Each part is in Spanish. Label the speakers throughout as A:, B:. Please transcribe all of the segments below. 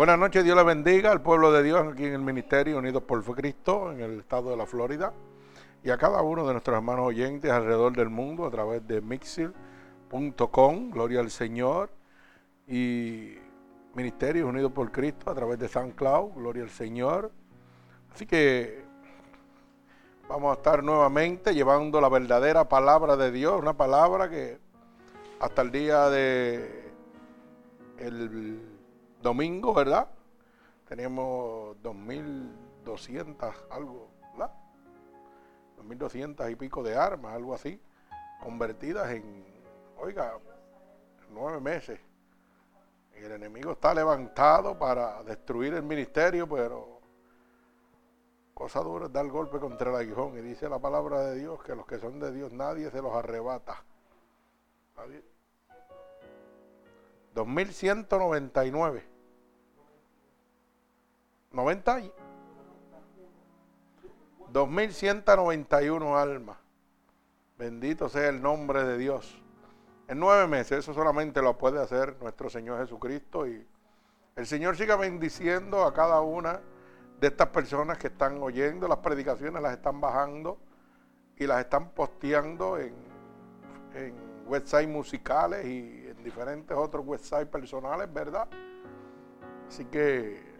A: Buenas noches, Dios le bendiga al pueblo de Dios aquí en el Ministerio Unidos por Cristo en el estado de la Florida y a cada uno de nuestros hermanos oyentes alrededor del mundo a través de mixer.com, gloria al Señor, y Ministerio Unidos por Cristo a través de San Cloud, gloria al Señor. Así que vamos a estar nuevamente llevando la verdadera palabra de Dios, una palabra que hasta el día de el domingo, ¿verdad? Teníamos 2.200 algo, ¿verdad? 2.200 y pico de armas, algo así, convertidas en, oiga, nueve meses. Y el enemigo está levantado para destruir el ministerio, pero cosa dura es dar golpe contra el aguijón. Y dice la palabra de Dios que los que son de Dios nadie se los arrebata. 2199. 90 y 2191 almas. Bendito sea el nombre de Dios. En nueve meses, eso solamente lo puede hacer nuestro Señor Jesucristo. Y el Señor siga bendiciendo a cada una de estas personas que están oyendo las predicaciones, las están bajando y las están posteando en, en websites musicales y en diferentes otros websites personales, ¿verdad? Así que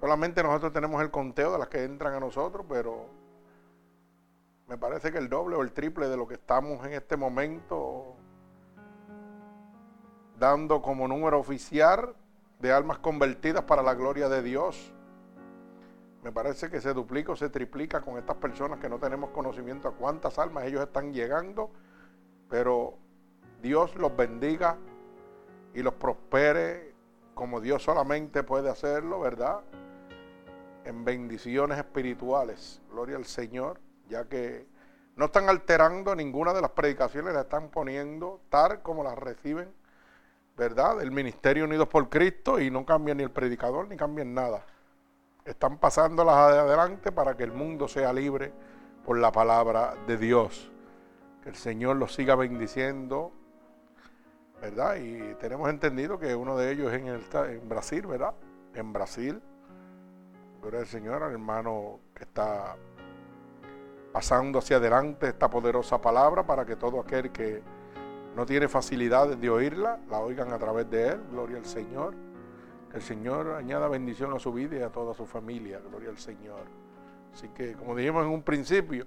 A: Solamente nosotros tenemos el conteo de las que entran a nosotros, pero me parece que el doble o el triple de lo que estamos en este momento dando como número oficial de almas convertidas para la gloria de Dios. Me parece que se duplica o se triplica con estas personas que no tenemos conocimiento a cuántas almas ellos están llegando, pero Dios los bendiga y los prospere como Dios solamente puede hacerlo, ¿verdad? en bendiciones espirituales. Gloria al Señor, ya que no están alterando ninguna de las predicaciones, la están poniendo tal como las reciben, ¿verdad? El Ministerio Unidos por Cristo y no cambian ni el predicador ni cambian nada. Están pasándolas adelante para que el mundo sea libre por la palabra de Dios. Que el Señor los siga bendiciendo, Y tenemos entendido que uno de ellos es en, el, en Brasil, ¿verdad? En Brasil Gloria al Señor, al hermano que está pasando hacia adelante esta poderosa palabra para que todo aquel que no tiene facilidad de oírla, la oigan a través de él. Gloria al Señor. Que el Señor añada bendición a su vida y a toda su familia. Gloria al Señor. Así que, como dijimos en un principio,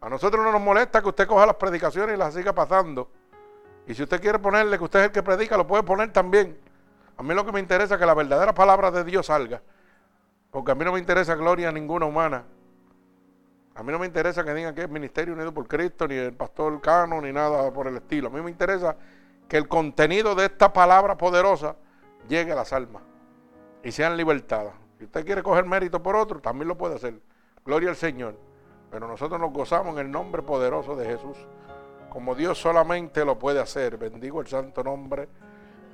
A: a nosotros no nos molesta que usted coja las predicaciones y las siga pasando. Y si usted quiere ponerle que usted es el que predica, lo puede poner también. A mí lo que me interesa es que la verdadera palabra de Dios salga. Porque a mí no me interesa gloria ninguna humana. A mí no me interesa que digan que es Ministerio Unido por Cristo, ni el pastor Cano, ni nada por el estilo. A mí me interesa que el contenido de esta palabra poderosa llegue a las almas y sean libertadas. Si usted quiere coger mérito por otro, también lo puede hacer. Gloria al Señor. Pero nosotros nos gozamos en el nombre poderoso de Jesús, como Dios solamente lo puede hacer. Bendigo el santo nombre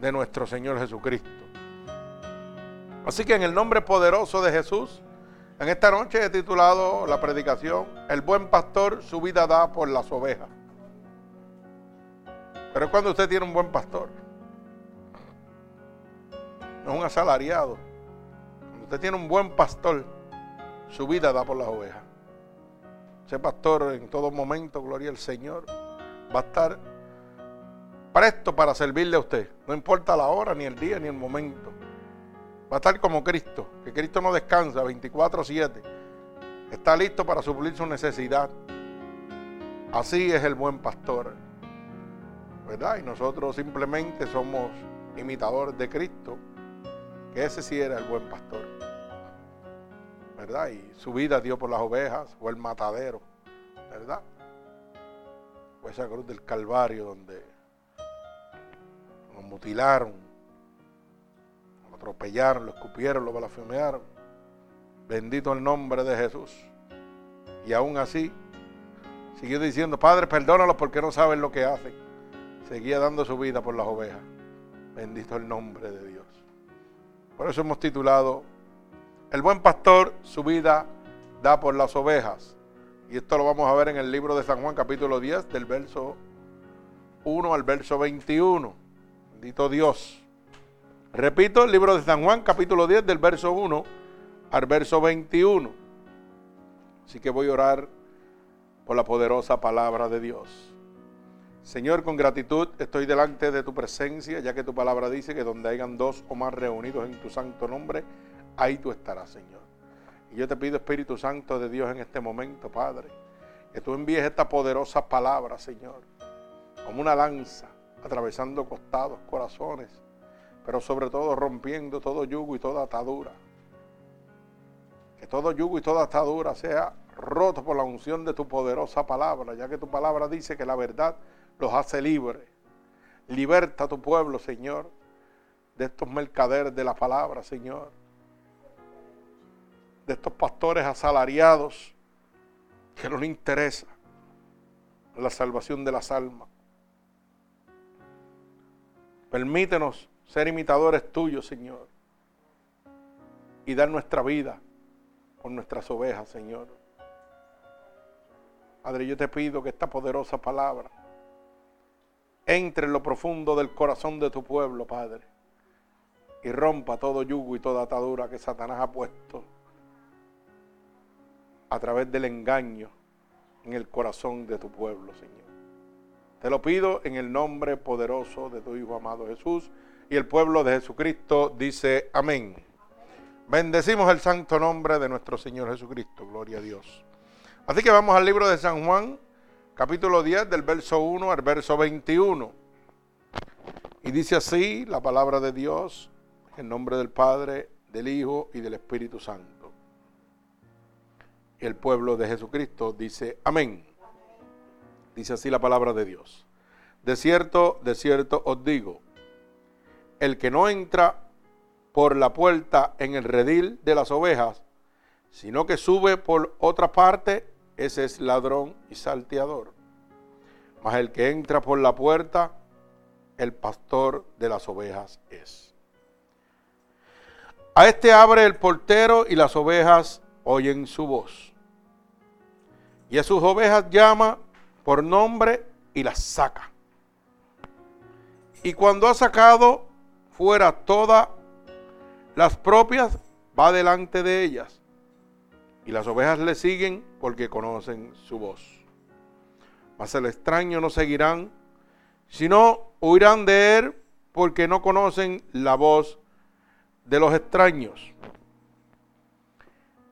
A: de nuestro Señor Jesucristo. Así que en el nombre poderoso de Jesús, en esta noche he titulado la predicación, El buen pastor su vida da por las ovejas. Pero es cuando usted tiene un buen pastor. No es un asalariado. Cuando usted tiene un buen pastor, su vida da por las ovejas. Ese pastor en todo momento, gloria al Señor, va a estar presto para servirle a usted. No importa la hora, ni el día, ni el momento. Va a estar como Cristo, que Cristo no descansa 24/7. Está listo para suplir su necesidad. Así es el buen pastor. ¿Verdad? Y nosotros simplemente somos imitadores de Cristo, que ese sí era el buen pastor. ¿Verdad? Y su vida dio por las ovejas, o el matadero. ¿Verdad? O esa cruz del Calvario donde nos mutilaron, atropellaron, lo escupieron, lo blasfemearon. Bendito el nombre de Jesús. Y aún así, siguió diciendo, Padre, perdónalos porque no saben lo que hacen. Seguía dando su vida por las ovejas. Bendito el nombre de Dios. Por eso hemos titulado, El buen pastor su vida da por las ovejas. Y esto lo vamos a ver en el libro de San Juan capítulo 10, del verso 1 al verso 21. Bendito Dios. Repito, el libro de San Juan, capítulo 10, del verso 1 al verso 21. Así que voy a orar por la poderosa palabra de Dios. Señor, con gratitud estoy delante de tu presencia, ya que tu palabra dice que donde hayan dos o más reunidos en tu santo nombre, ahí tú estarás, Señor. Y yo te pido, Espíritu Santo de Dios, en este momento, Padre, que tú envíes esta poderosa palabra, Señor, como una lanza, atravesando costados, corazones, pero sobre todo rompiendo todo yugo y toda atadura. Que todo yugo y toda atadura sea roto por la unción de tu poderosa palabra, ya que tu palabra dice que la verdad los hace libres. Liberta a tu pueblo, Señor, de estos mercaderes de la palabra, Señor. De estos pastores asalariados que no les interesa la salvación de las almas. Permítenos ser imitadores tuyos, Señor, y dar nuestra vida por nuestras ovejas, Señor. Padre, yo te pido que esta poderosa palabra entre en lo profundo del corazón de tu pueblo, Padre, y rompa todo yugo y toda atadura que Satanás ha puesto a través del engaño en el corazón de tu pueblo, Señor. Te lo pido en el nombre poderoso de tu Hijo amado Jesús y el pueblo de Jesucristo dice amén. Bendecimos el santo nombre de nuestro Señor Jesucristo, gloria a Dios. Así que vamos al libro de San Juan, capítulo 10, del verso 1 al verso 21. Y dice así la palabra de Dios, en nombre del Padre, del Hijo y del Espíritu Santo. Y el pueblo de Jesucristo dice, amén. Dice así la palabra de Dios. De cierto, de cierto os digo, el que no entra por la puerta en el redil de las ovejas, sino que sube por otra parte, ese es ladrón y salteador. Mas el que entra por la puerta, el pastor de las ovejas es. A este abre el portero y las ovejas oyen su voz. Y a sus ovejas llama por nombre y las saca. Y cuando ha sacado fuera todas las propias, va delante de ellas. Y las ovejas le siguen porque conocen su voz. Mas el extraño no seguirán, sino huirán de él porque no conocen la voz de los extraños.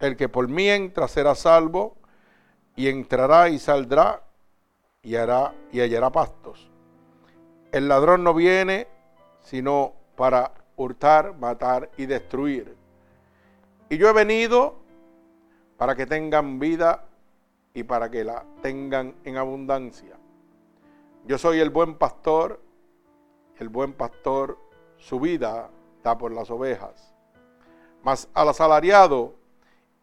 A: el que por mí entra será salvo, y entrará y saldrá y, hará, y hallará pastos. El ladrón no viene sino para hurtar, matar y destruir. Y yo he venido para que tengan vida y para que la tengan en abundancia. Yo soy el buen pastor, el buen pastor su vida da por las ovejas. Mas al asalariado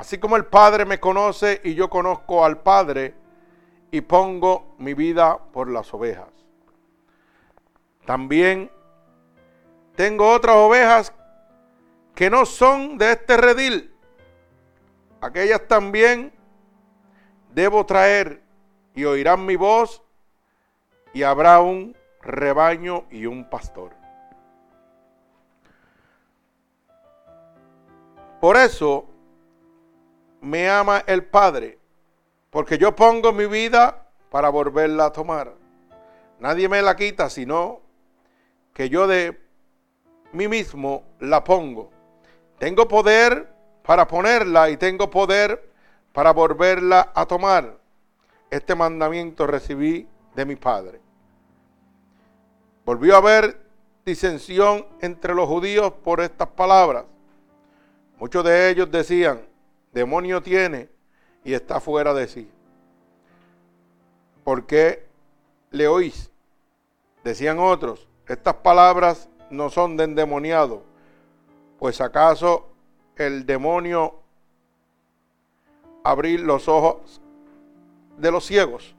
A: Así como el Padre me conoce y yo conozco al Padre y pongo mi vida por las ovejas. También tengo otras ovejas que no son de este redil. Aquellas también debo traer y oirán mi voz y habrá un rebaño y un pastor. Por eso me ama el Padre, porque yo pongo mi vida para volverla a tomar. Nadie me la quita, sino que yo de mí mismo la pongo. Tengo poder para ponerla y tengo poder para volverla a tomar. Este mandamiento recibí de mi Padre. Volvió a haber disensión entre los judíos por estas palabras. Muchos de ellos decían, demonio tiene y está fuera de sí. ¿Por qué le oís? Decían otros, estas palabras no son de endemoniado, pues acaso el demonio abrir los ojos de los ciegos.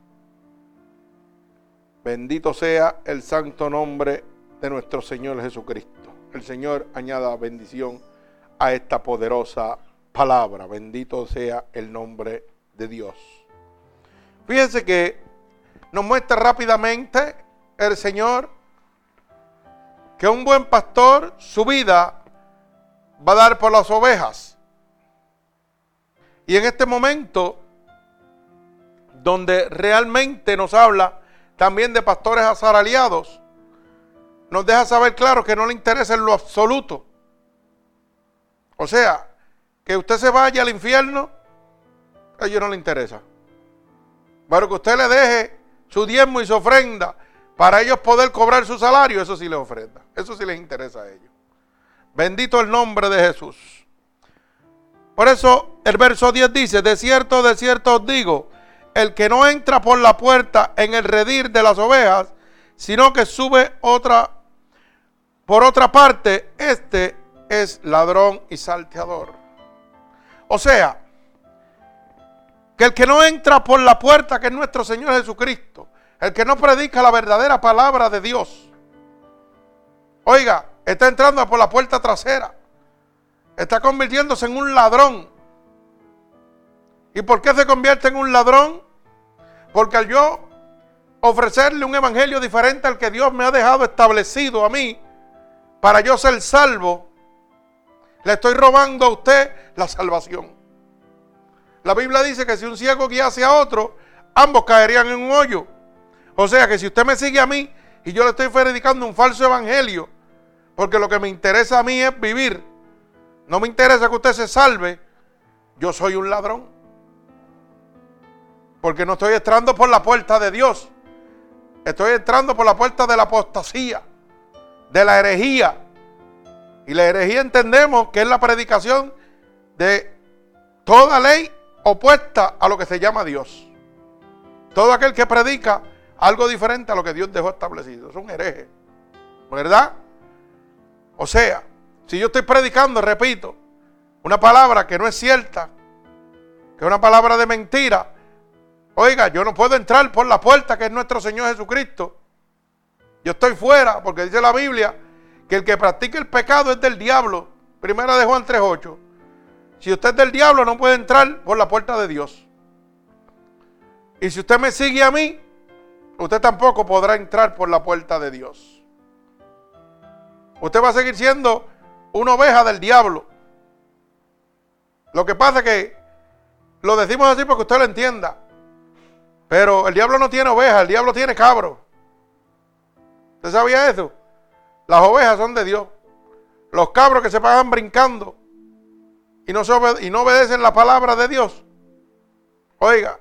A: Bendito sea el santo nombre de nuestro Señor Jesucristo. El Señor añada bendición a esta poderosa palabra. Bendito sea el nombre de Dios. Fíjense que nos muestra rápidamente el Señor que un buen pastor su vida va a dar por las ovejas. Y en este momento, donde realmente nos habla también de pastores asaraliados, nos deja saber claro que no le interesa en lo absoluto. O sea, que usted se vaya al infierno, a ellos no le interesa. Pero que usted le deje su diezmo y su ofrenda para ellos poder cobrar su salario, eso sí les ofrenda. Eso sí les interesa a ellos. Bendito el nombre de Jesús. Por eso el verso 10 dice, de cierto, de cierto os digo, el que no entra por la puerta en el redir de las ovejas, sino que sube otra por otra parte, este es ladrón y salteador. O sea, que el que no entra por la puerta que es nuestro Señor Jesucristo, el que no predica la verdadera palabra de Dios, oiga, está entrando por la puerta trasera, está convirtiéndose en un ladrón. ¿Y por qué se convierte en un ladrón? Porque al yo ofrecerle un evangelio diferente al que Dios me ha dejado establecido a mí, para yo ser salvo, le estoy robando a usted la salvación. La Biblia dice que si un ciego guiase a otro, ambos caerían en un hoyo. O sea que si usted me sigue a mí y yo le estoy predicando un falso evangelio, porque lo que me interesa a mí es vivir, no me interesa que usted se salve, yo soy un ladrón. Porque no estoy entrando por la puerta de Dios, estoy entrando por la puerta de la apostasía de la herejía. Y la herejía entendemos que es la predicación de toda ley opuesta a lo que se llama Dios. Todo aquel que predica algo diferente a lo que Dios dejó establecido. Es un hereje. ¿Verdad? O sea, si yo estoy predicando, repito, una palabra que no es cierta, que es una palabra de mentira, oiga, yo no puedo entrar por la puerta que es nuestro Señor Jesucristo yo estoy fuera porque dice la Biblia que el que practica el pecado es del diablo. Primera de Juan 3.8. Si usted es del diablo no puede entrar por la puerta de Dios. Y si usted me sigue a mí, usted tampoco podrá entrar por la puerta de Dios. Usted va a seguir siendo una oveja del diablo. Lo que pasa es que lo decimos así porque usted lo entienda. Pero el diablo no tiene oveja, el diablo tiene cabro. ¿Usted sabía eso? Las ovejas son de Dios. Los cabros que se pagan brincando y no, obedecen la palabra de Dios, oiga,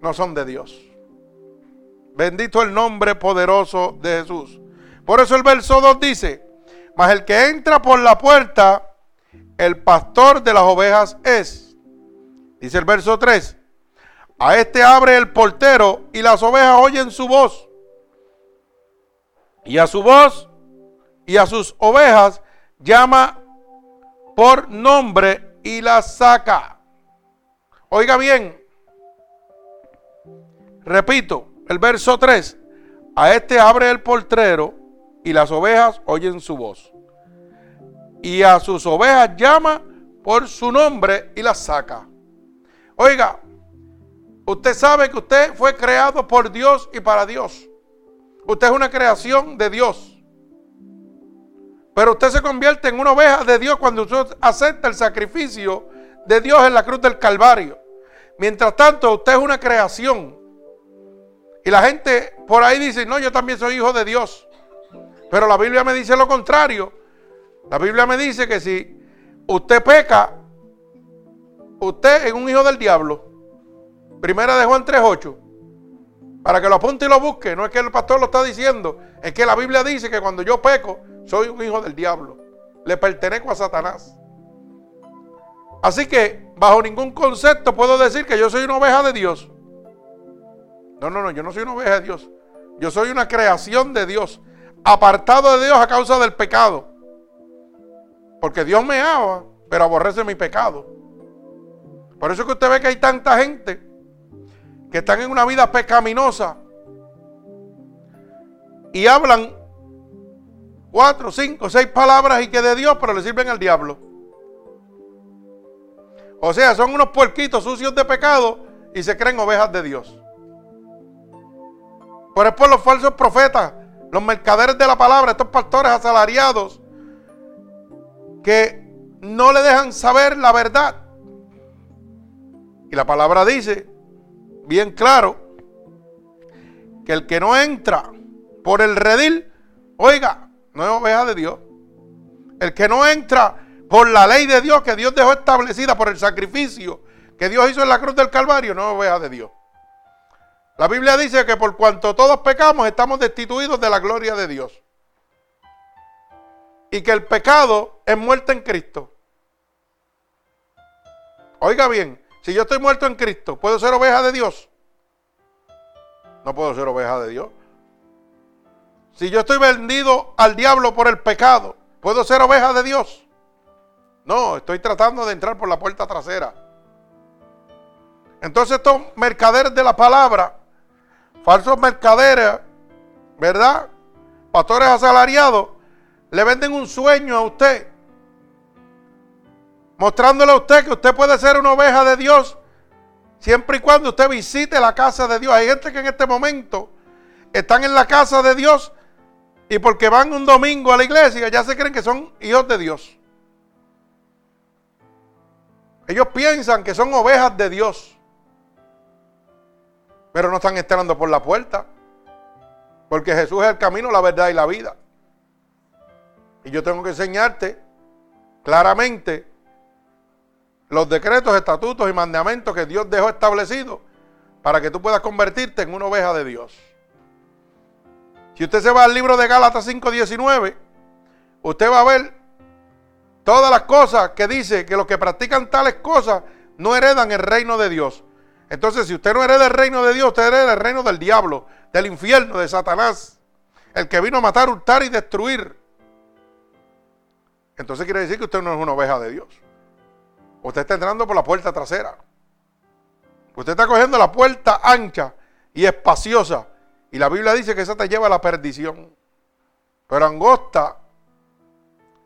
A: no son de Dios. Bendito el nombre poderoso de Jesús. Por eso el verso 2 dice, mas el que entra por la puerta, el pastor de las ovejas es. Dice el verso 3, a este abre el portero y las ovejas oyen su voz y a su voz y a sus ovejas llama por nombre y las saca. Oiga bien, repito, el verso 3, a este abre el portero y las ovejas oyen su voz. Y a sus ovejas llama por su nombre y las saca. Oiga, usted sabe que usted fue creado por Dios y para Dios. Usted es una creación de Dios. Pero usted se convierte en una oveja de Dios cuando usted acepta el sacrificio de Dios en la cruz del Calvario. Mientras tanto, usted es una creación. Y la gente por ahí dice, no, yo también soy hijo de Dios. Pero la Biblia me dice lo contrario. La Biblia me dice que si usted peca, usted es un hijo del diablo. Primera de Juan 3.8. Para que lo apunte y lo busque. No es que el pastor lo está diciendo. Es que la Biblia dice que cuando yo peco, soy un hijo del diablo. Le pertenezco a Satanás. Así que bajo ningún concepto puedo decir que yo soy una oveja de Dios. No, no, no, yo no soy una oveja de Dios. Yo soy una creación de Dios, apartado de Dios a causa del pecado. Porque Dios me ama, pero aborrece mi pecado. Por eso es que usted ve que hay tanta gente que están en una vida pecaminosa y hablan cuatro, cinco, seis palabras y que de Dios, pero le sirven al diablo. O sea, son unos puerquitos sucios de pecado y se creen ovejas de Dios. Pero es los falsos profetas, los mercaderes de la palabra, estos pastores asalariados que no le dejan saber la verdad. Y la palabra dice, bien claro, que el que no entra por el redil, oiga, no es oveja de Dios. El que no entra por la ley de Dios que Dios dejó establecida por el sacrificio que Dios hizo en la cruz del Calvario, no es oveja de Dios. La Biblia dice que por cuanto todos pecamos estamos destituidos de la gloria de Dios. Y que el pecado es muerte en Cristo. Oiga bien, si yo estoy muerto en Cristo, ¿puedo ser oveja de Dios? No puedo ser oveja de Dios. Si yo estoy vendido al diablo por el pecado, ¿puedo ser oveja de Dios? No, estoy tratando de entrar por la puerta trasera. Entonces estos mercaderes de la palabra falsos mercaderes, ¿verdad? Pastores asalariados, le venden un sueño a usted, mostrándole a usted que usted puede ser una oveja de Dios siempre y cuando usted visite la casa de Dios. Hay gente que en este momento están en la casa de Dios y porque van un domingo a la iglesia ya se creen que son hijos de Dios. Ellos piensan que son ovejas de Dios pero no están entrando por la puerta. Porque Jesús es el camino, la verdad y la vida. Y yo tengo que enseñarte claramente los decretos, estatutos y mandamientos que Dios dejó establecidos para que tú puedas convertirte en una oveja de Dios. Si usted se va al libro de Gálatas 5:19, usted va a ver todas las cosas que dice que los que practican tales cosas no heredan el reino de Dios. Entonces, si usted no hereda el reino de Dios, usted hereda el reino del diablo, del infierno, de Satanás. El que vino a matar, hurtar y destruir. Entonces quiere decir que usted no es una oveja de Dios. Usted está entrando por la puerta trasera. Usted está cogiendo la puerta ancha y espaciosa. Y la Biblia dice que esa te lleva a la perdición. Pero angosta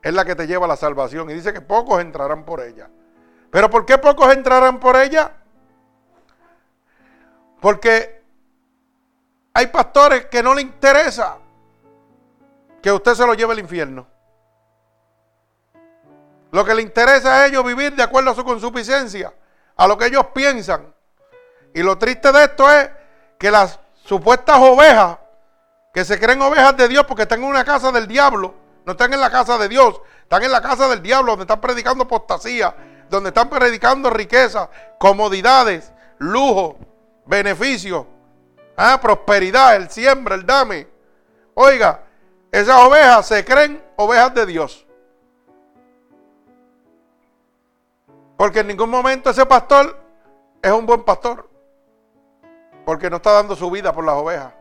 A: es la que te lleva a la salvación. Y dice que pocos entrarán por ella. ¿Pero por qué pocos entrarán por ella? Porque hay pastores que no le interesa que usted se lo lleve al infierno. Lo que le interesa a ellos vivir de acuerdo a su consuficiencia, a lo que ellos piensan. Y lo triste de esto es que las supuestas ovejas, que se creen ovejas de Dios porque están en una casa del diablo, no están en la casa de Dios, están en la casa del diablo donde están predicando apostasía, donde están predicando riqueza, comodidades, lujo, beneficio, ah, prosperidad, el siembra, el dame. Oiga, esas ovejas se creen ovejas de Dios. Porque en ningún momento ese pastor es un buen pastor. Porque no está dando su vida por las ovejas.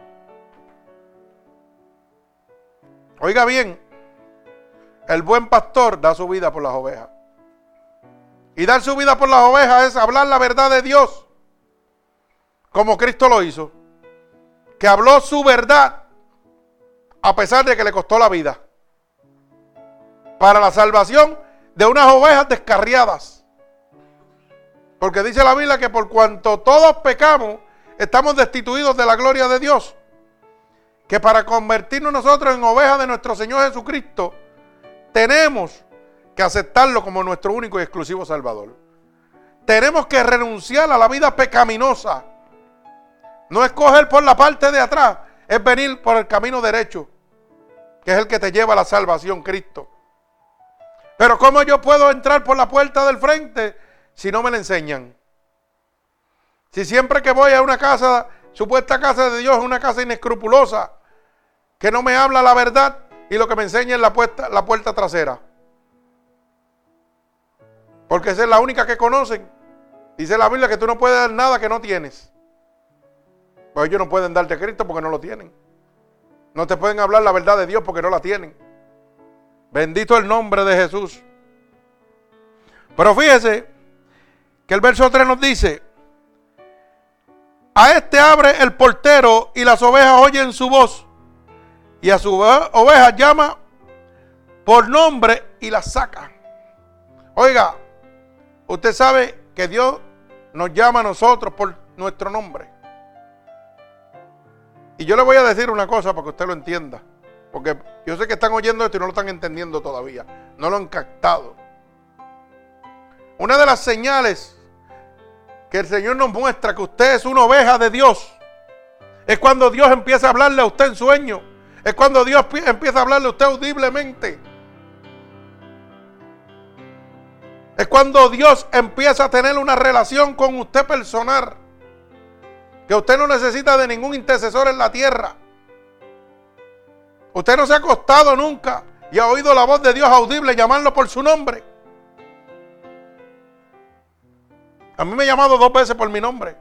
A: Oiga bien, el buen pastor da su vida por las ovejas. Y dar su vida por las ovejas es hablar la verdad de Dios como Cristo lo hizo, que habló su verdad a pesar de que le costó la vida, para la salvación de unas ovejas descarriadas. Porque dice la Biblia que por cuanto todos pecamos, estamos destituidos de la gloria de Dios. Que para convertirnos nosotros en ovejas de nuestro Señor Jesucristo, tenemos que aceptarlo como nuestro único y exclusivo Salvador. Tenemos que renunciar a la vida pecaminosa no es coger por la parte de atrás, es venir por el camino derecho, que es el que te lleva a la salvación, Cristo. Pero ¿cómo yo puedo entrar por la puerta del frente si no me la enseñan? Si siempre que voy a una casa, supuesta casa de Dios, una casa inescrupulosa, que no me habla la verdad y lo que me enseña es la puerta, la puerta trasera. Porque esa es la única que conocen. Dice la Biblia que tú no puedes dar nada que no tienes. Pues ellos no pueden darte Cristo porque no lo tienen. No te pueden hablar la verdad de Dios porque no la tienen. Bendito el nombre de Jesús. Pero fíjese que el verso 3 nos dice, a este abre el portero y las ovejas oyen su voz. Y a su oveja llama por nombre y las saca. Oiga, usted sabe que Dios nos llama a nosotros por nuestro nombre. Y yo le voy a decir una cosa para que usted lo entienda. Porque yo sé que están oyendo esto y no lo están entendiendo todavía. No lo han captado. Una de las señales que el Señor nos muestra que usted es una oveja de Dios es cuando Dios empieza a hablarle a usted en sueño. Es cuando Dios empieza a hablarle a usted audiblemente. Es cuando Dios empieza a tener una relación con usted personal. Que usted no necesita de ningún intercesor en la tierra. Usted no se ha acostado nunca y ha oído la voz de Dios audible llamarlo por su nombre. A mí me ha llamado dos veces por mi nombre.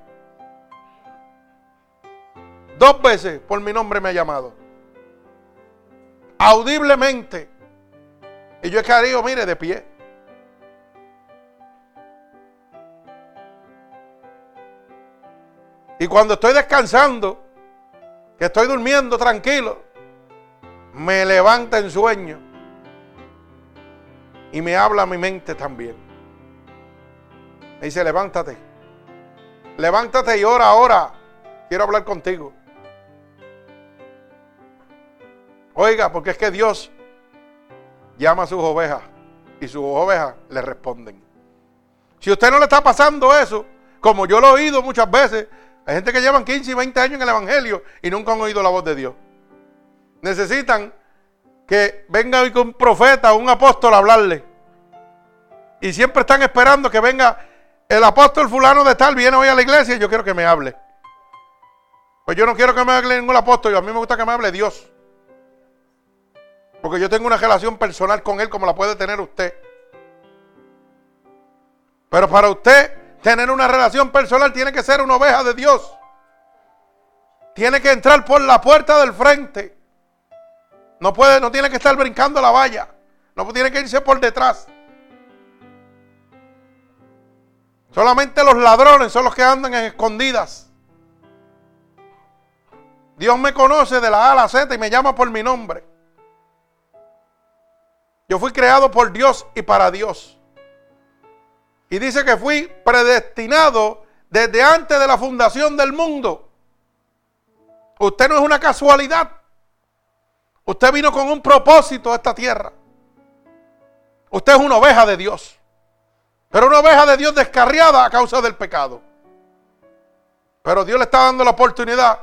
A: Dos veces por mi nombre me ha llamado. Audiblemente. Y yo he caído, mire, de pie. Y cuando estoy descansando, que estoy durmiendo tranquilo, me levanta en sueño y me habla mi mente también. Me dice, levántate, levántate y ora, ora, quiero hablar contigo. Oiga, porque es que Dios llama a sus ovejas y sus ovejas le responden. Si usted no le está pasando eso, como yo lo he oído muchas veces, hay gente que llevan 15 y 20 años en el Evangelio y nunca han oído la voz de Dios. Necesitan que venga un profeta o un apóstol a hablarle. Y siempre están esperando que venga el apóstol fulano de tal, viene hoy a la iglesia y yo quiero que me hable. Pues yo no quiero que me hable ningún apóstol, a mí me gusta que me hable Dios. Porque yo tengo una relación personal con Él como la puede tener usted. Pero para usted Tener una relación personal tiene que ser una oveja de Dios. Tiene que entrar por la puerta del frente. No puede, no tiene que estar brincando la valla. No tiene que irse por detrás. Solamente los ladrones son los que andan en escondidas. Dios me conoce de la A a la Z y me llama por mi nombre. Yo fui creado por Dios y para Dios. Y dice que fui predestinado desde antes de la fundación del mundo. Usted no es una casualidad. Usted vino con un propósito a esta tierra. Usted es una oveja de Dios. Pero una oveja de Dios descarriada a causa del pecado. Pero Dios le está dando la oportunidad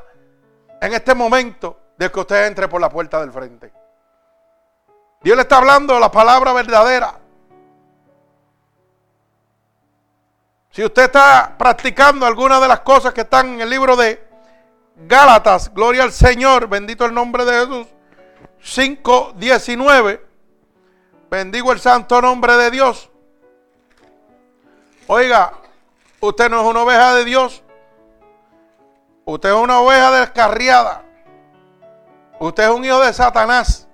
A: en este momento de que usted entre por la puerta del frente. Dios le está hablando la palabra verdadera. Si usted está practicando alguna de las cosas que están en el libro de Gálatas, gloria al Señor, bendito el nombre de Jesús, 5.19, bendigo el santo nombre de Dios. Oiga, usted no es una oveja de Dios, usted es una oveja descarriada, usted es un hijo de Satanás,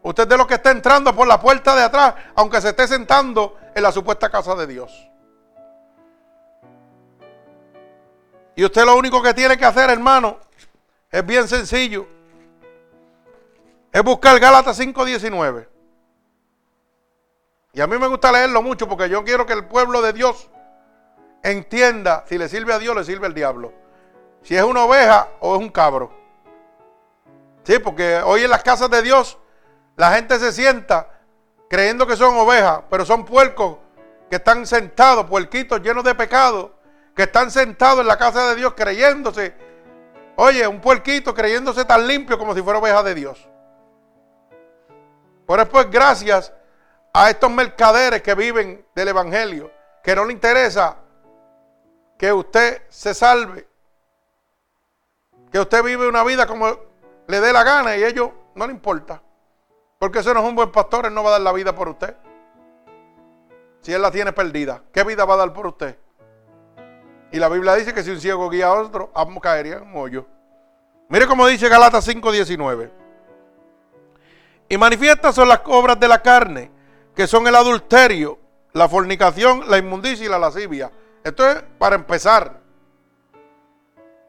A: usted es de los que está entrando por la puerta de atrás, aunque se esté sentando en la supuesta casa de Dios. Y usted lo único que tiene que hacer, hermano, es bien sencillo. Es buscar Gálatas 5.19. Y a mí me gusta leerlo mucho porque yo quiero que el pueblo de Dios entienda si le sirve a Dios, le sirve al diablo. Si es una oveja o es un cabro. Sí, porque hoy en las casas de Dios la gente se sienta creyendo que son ovejas, pero son puercos que están sentados, puerquitos llenos de pecado, que están sentados en la casa de Dios creyéndose, oye, un puerquito creyéndose tan limpio como si fuera oveja de Dios. Por eso, pues, gracias a estos mercaderes que viven del Evangelio, que no le interesa que usted se salve, que usted vive una vida como le dé la gana y ellos no le importa. Porque ese no es un buen pastor, él no va a dar la vida por usted. Si él la tiene perdida, ¿qué vida va a dar por usted? Y la Biblia dice que si un ciego guía a otro, ambos caerían en un hoyo. Mire cómo dice Galatas 5:19. Y manifiestas son las obras de la carne, que son el adulterio, la fornicación, la inmundicia y la lascivia. Esto es para empezar.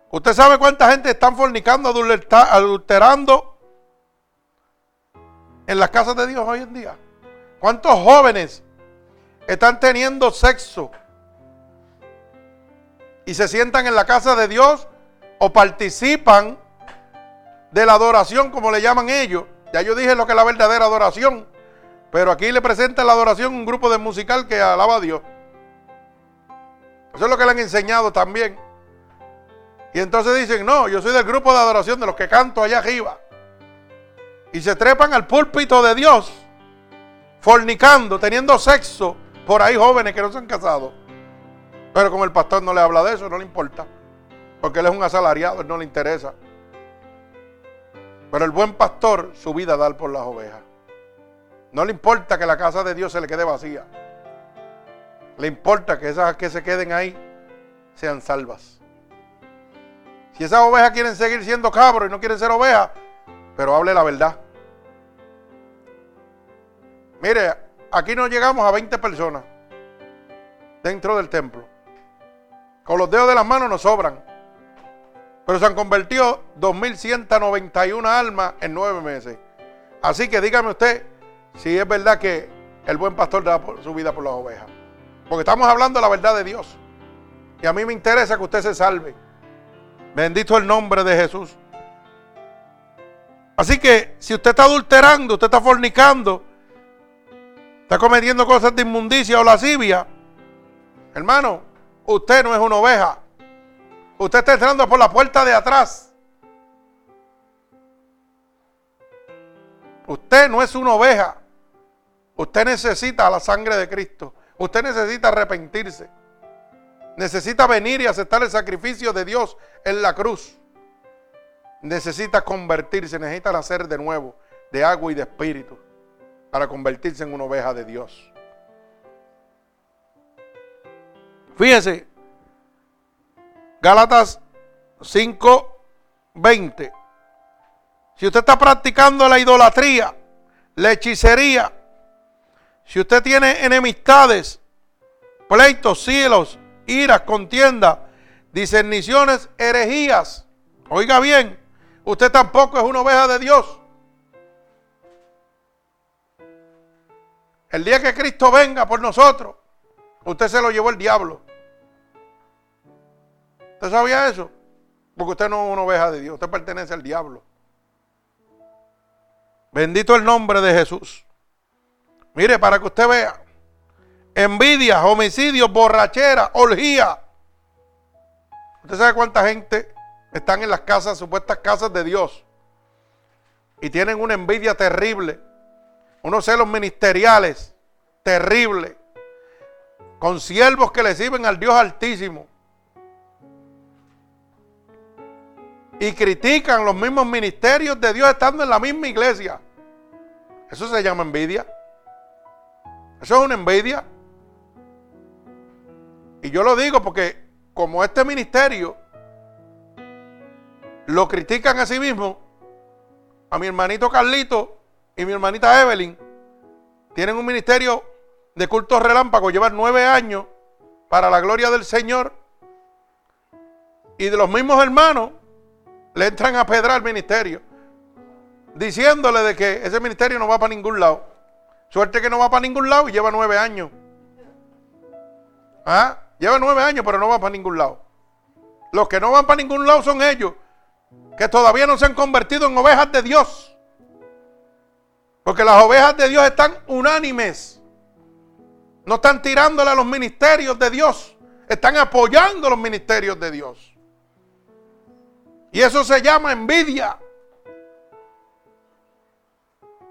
A: ¿Usted sabe cuánta gente están fornicando, adulterando en las casas de Dios hoy en día? ¿Cuántos jóvenes están teniendo sexo y se sientan en la casa de Dios o participan de la adoración, como le llaman ellos? Ya yo dije lo que es la verdadera adoración, pero aquí le presenta la adoración un grupo de musical que alaba a Dios. Eso es lo que le han enseñado también. Y entonces dicen, no, yo soy del grupo de adoración de los que canto allá arriba. Y se trepan al púlpito de Dios, fornicando, teniendo sexo por ahí jóvenes que no se han casado. Pero como el pastor no le habla de eso, no le importa. Porque él es un asalariado, él no le interesa. Pero el buen pastor su vida da por las ovejas. No le importa que la casa de Dios se le quede vacía. Le importa que esas que se queden ahí sean salvas. Si esas ovejas quieren seguir siendo cabros y no quieren ser ovejas, pero hable la verdad. Mire, aquí no llegamos a 20 personas dentro del templo. Con los dedos de las manos nos sobran. Pero se han convertido 2.191 almas en nueve meses. Así que dígame usted si es verdad que el buen pastor da su vida por las ovejas. Porque estamos hablando de la verdad de Dios. Y a mí me interesa que usted se salve. Bendito el nombre de Jesús. Así que si usted está adulterando, usted está fornicando, está cometiendo cosas de inmundicia o lascivia, hermano, usted no es una oveja. Usted está entrando por la puerta de atrás. Usted no es una oveja. Usted necesita la sangre de Cristo. Usted necesita arrepentirse. Necesita venir y aceptar el sacrificio de Dios en la cruz. Necesita convertirse, necesita nacer de nuevo de agua y de espíritu para convertirse en una oveja de Dios. Fíjese, Gálatas 5:20. Si usted está practicando la idolatría, la hechicería, si usted tiene enemistades, pleitos, cielos, iras, contienda, discerniciones, herejías, oiga bien, usted tampoco es una oveja de Dios. El día que Cristo venga por nosotros, usted se lo llevó el diablo. ¿Usted sabía eso? Porque usted no es una oveja de Dios, usted pertenece al diablo. Bendito el nombre de Jesús. Mire, para que usted vea, envidia, homicidio, borrachera, orgía. ¿Usted sabe cuánta gente están en las casas, supuestas casas de Dios? Y tienen una envidia terrible, unos celos ministeriales terribles, con siervos que le sirven al Dios Altísimo y critican los mismos ministerios de Dios estando en la misma iglesia. Eso se llama envidia. Eso es una envidia. Y yo lo digo porque como este ministerio lo critican a sí mismo, a mi hermanito Carlito y mi hermanita Evelyn tienen un ministerio de cultos relámpagos, llevan nueve años para la gloria del Señor. Y de los mismos hermanos le entran a pedrar al ministerio, diciéndole de que ese ministerio no va para ningún lado. Suerte que no va para ningún lado y lleva nueve años. ¿Ah? Lleva nueve años, pero no va para ningún lado. Los que no van para ningún lado son ellos, que todavía no se han convertido en ovejas de Dios. Porque las ovejas de Dios están unánimes. No están tirándole a los ministerios de Dios. Están apoyando los ministerios de Dios. Y eso se llama envidia.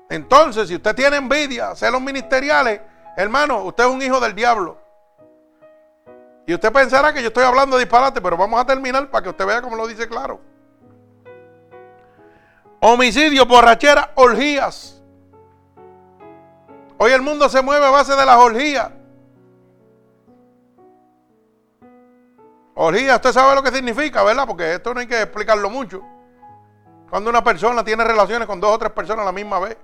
A: Entonces, si usted tiene envidia, celos ministeriales, hermano, usted es un hijo del diablo. Y usted pensará que yo estoy hablando de disparate, pero vamos a terminar para que usted vea cómo lo dice claro. Homicidio, borrachera, orgías. Hoy el mundo se mueve a base de las orgías. Orgía, usted sabe lo que significa, ¿verdad? Porque esto no hay que explicarlo mucho. Cuando una persona tiene relaciones con dos o tres personas a la misma vez,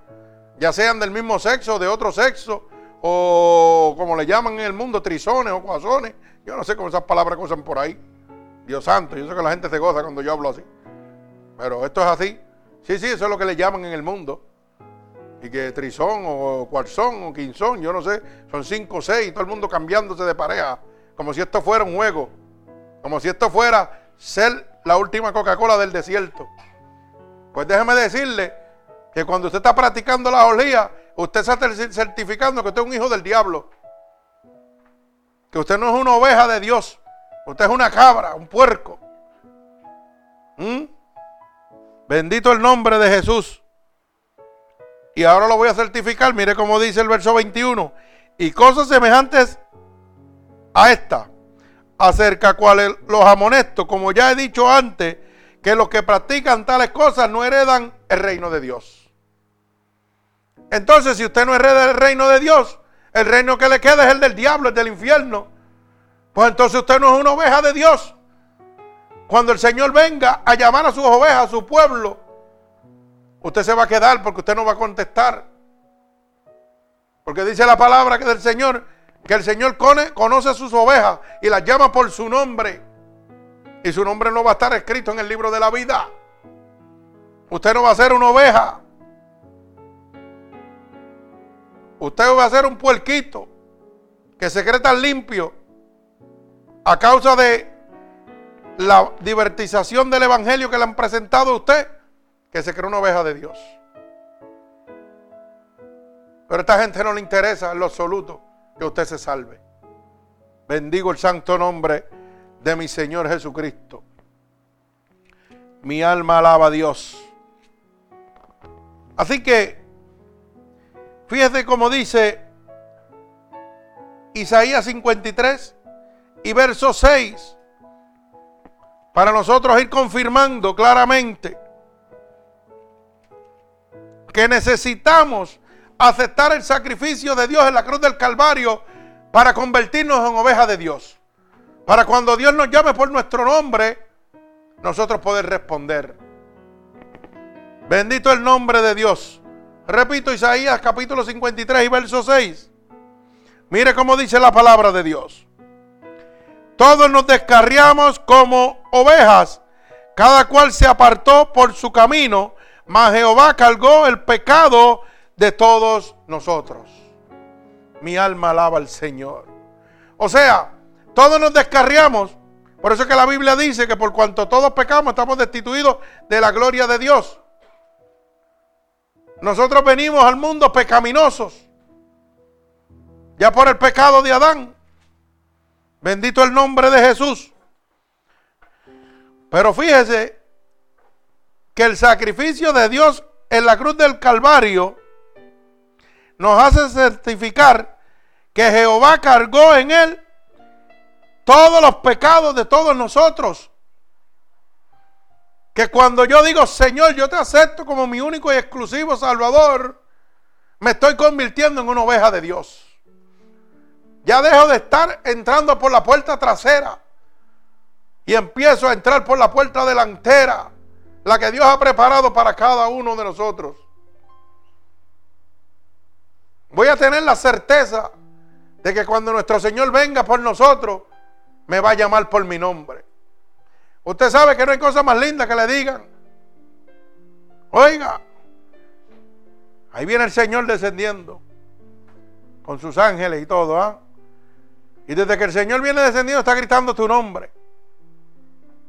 A: ya sean del mismo sexo, de otro sexo, o como le llaman en el mundo, trizones o cuazones. Yo no sé cómo esas palabras usan por ahí. Dios santo, yo sé que la gente se goza cuando yo hablo así. Pero esto es así. Sí, sí, eso es lo que le llaman en el mundo. Y que trizón o cuarzón o quinzón, yo no sé, son cinco o seis, todo el mundo cambiándose de pareja, como si esto fuera un juego. Como si esto fuera ser la última Coca-Cola del desierto. Pues déjeme decirle que cuando usted está practicando la orgía, usted está certificando que usted es un hijo del diablo. Que usted no es una oveja de Dios. Usted es una cabra, un puerco. ¿Mm? Bendito el nombre de Jesús. Y ahora lo voy a certificar. Mire cómo dice el verso 21. Y cosas semejantes a esta acerca cuales los amonestos, como ya he dicho antes, que los que practican tales cosas no heredan el reino de Dios. Entonces, si usted no hereda el reino de Dios, el reino que le queda es el del diablo, el del infierno. Pues entonces usted no es una oveja de Dios. Cuando el Señor venga a llamar a sus ovejas, a su pueblo, usted se va a quedar porque usted no va a contestar. Porque dice la palabra del Señor que el Señor conoce a sus ovejas y las llama por su nombre. Y su nombre no va a estar escrito en el libro de la vida. Usted no va a ser una oveja. Usted va a ser un puerquito que se cree tan limpio a causa de la divertización del evangelio que le han presentado a usted, que se cree una oveja de Dios. Pero a esta gente no le interesa en lo absoluto que usted se salve. Bendigo el santo nombre de mi Señor Jesucristo. Mi alma alaba a Dios. Así que, fíjese cómo dice Isaías 53 y verso 6, para nosotros ir confirmando claramente que necesitamos aceptar el sacrificio de Dios en la cruz del Calvario para convertirnos en ovejas de Dios. Para cuando Dios nos llame por nuestro nombre, nosotros poder responder. Bendito el nombre de Dios. Repito Isaías capítulo 53 y verso 6. Mire cómo dice la palabra de Dios. Todos nos descarriamos como ovejas, cada cual se apartó por su camino, mas Jehová cargó el pecado de todos nosotros. Mi alma alaba al Señor. O sea, todos nos descarriamos. Por eso es que la Biblia dice que por cuanto todos pecamos estamos destituidos de la gloria de Dios. Nosotros venimos al mundo pecaminosos. Ya por el pecado de Adán. Bendito el nombre de Jesús. Pero fíjese que el sacrificio de Dios en la cruz del Calvario nos hace certificar que Jehová cargó en él todos los pecados de todos nosotros. Que cuando yo digo, Señor, yo te acepto como mi único y exclusivo Salvador, me estoy convirtiendo en una oveja de Dios. Ya dejo de estar entrando por la puerta trasera y empiezo a entrar por la puerta delantera, la que Dios ha preparado para cada uno de nosotros. Voy a tener la certeza de que cuando nuestro Señor venga por nosotros, me va a llamar por mi nombre. Usted sabe que no hay cosa más linda que le digan. Oiga, ahí viene el Señor descendiendo con sus ángeles y todo. ¿ah? Y desde que el Señor viene descendiendo está gritando tu nombre.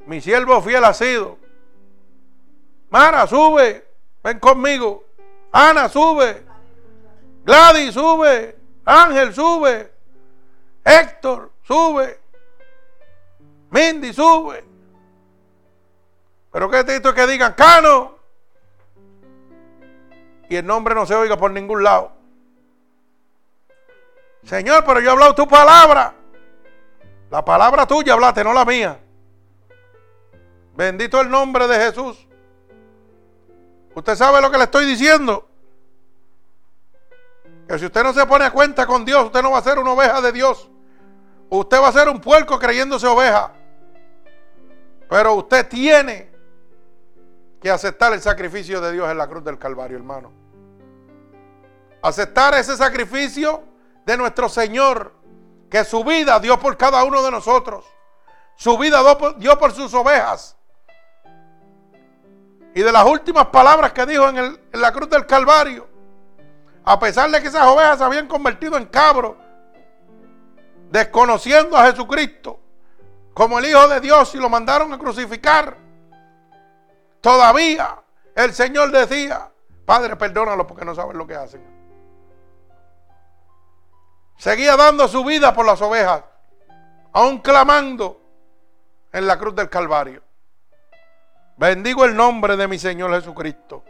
A: Mi siervo fiel ha sido. Mara, sube. Ven conmigo. Ana, sube. Gladys sube, Ángel sube, Héctor sube, Mindy sube. Pero qué esto que digan Cano. y el nombre no se oiga por ningún lado. Señor, pero yo he hablado tu palabra. La palabra tuya hablaste, no la mía. Bendito el nombre de Jesús. Usted sabe lo que le estoy diciendo. Que si usted no se pone a cuenta con Dios, usted no va a ser una oveja de Dios. Usted va a ser un puerco creyéndose oveja. Pero usted tiene que aceptar el sacrificio de Dios en la cruz del Calvario, hermano. Aceptar ese sacrificio de nuestro Señor, que su vida dio por cada uno de nosotros. Su vida dio por, sus ovejas. Y de las últimas palabras que dijo en, la cruz del Calvario, a pesar de que esas ovejas se habían convertido en cabros, desconociendo a Jesucristo como el Hijo de Dios y lo mandaron a crucificar, todavía el Señor decía, Padre, perdónalo porque no saben lo que hacen. Seguía dando su vida por las ovejas, aún clamando en la cruz del Calvario. Bendigo el nombre de mi Señor Jesucristo.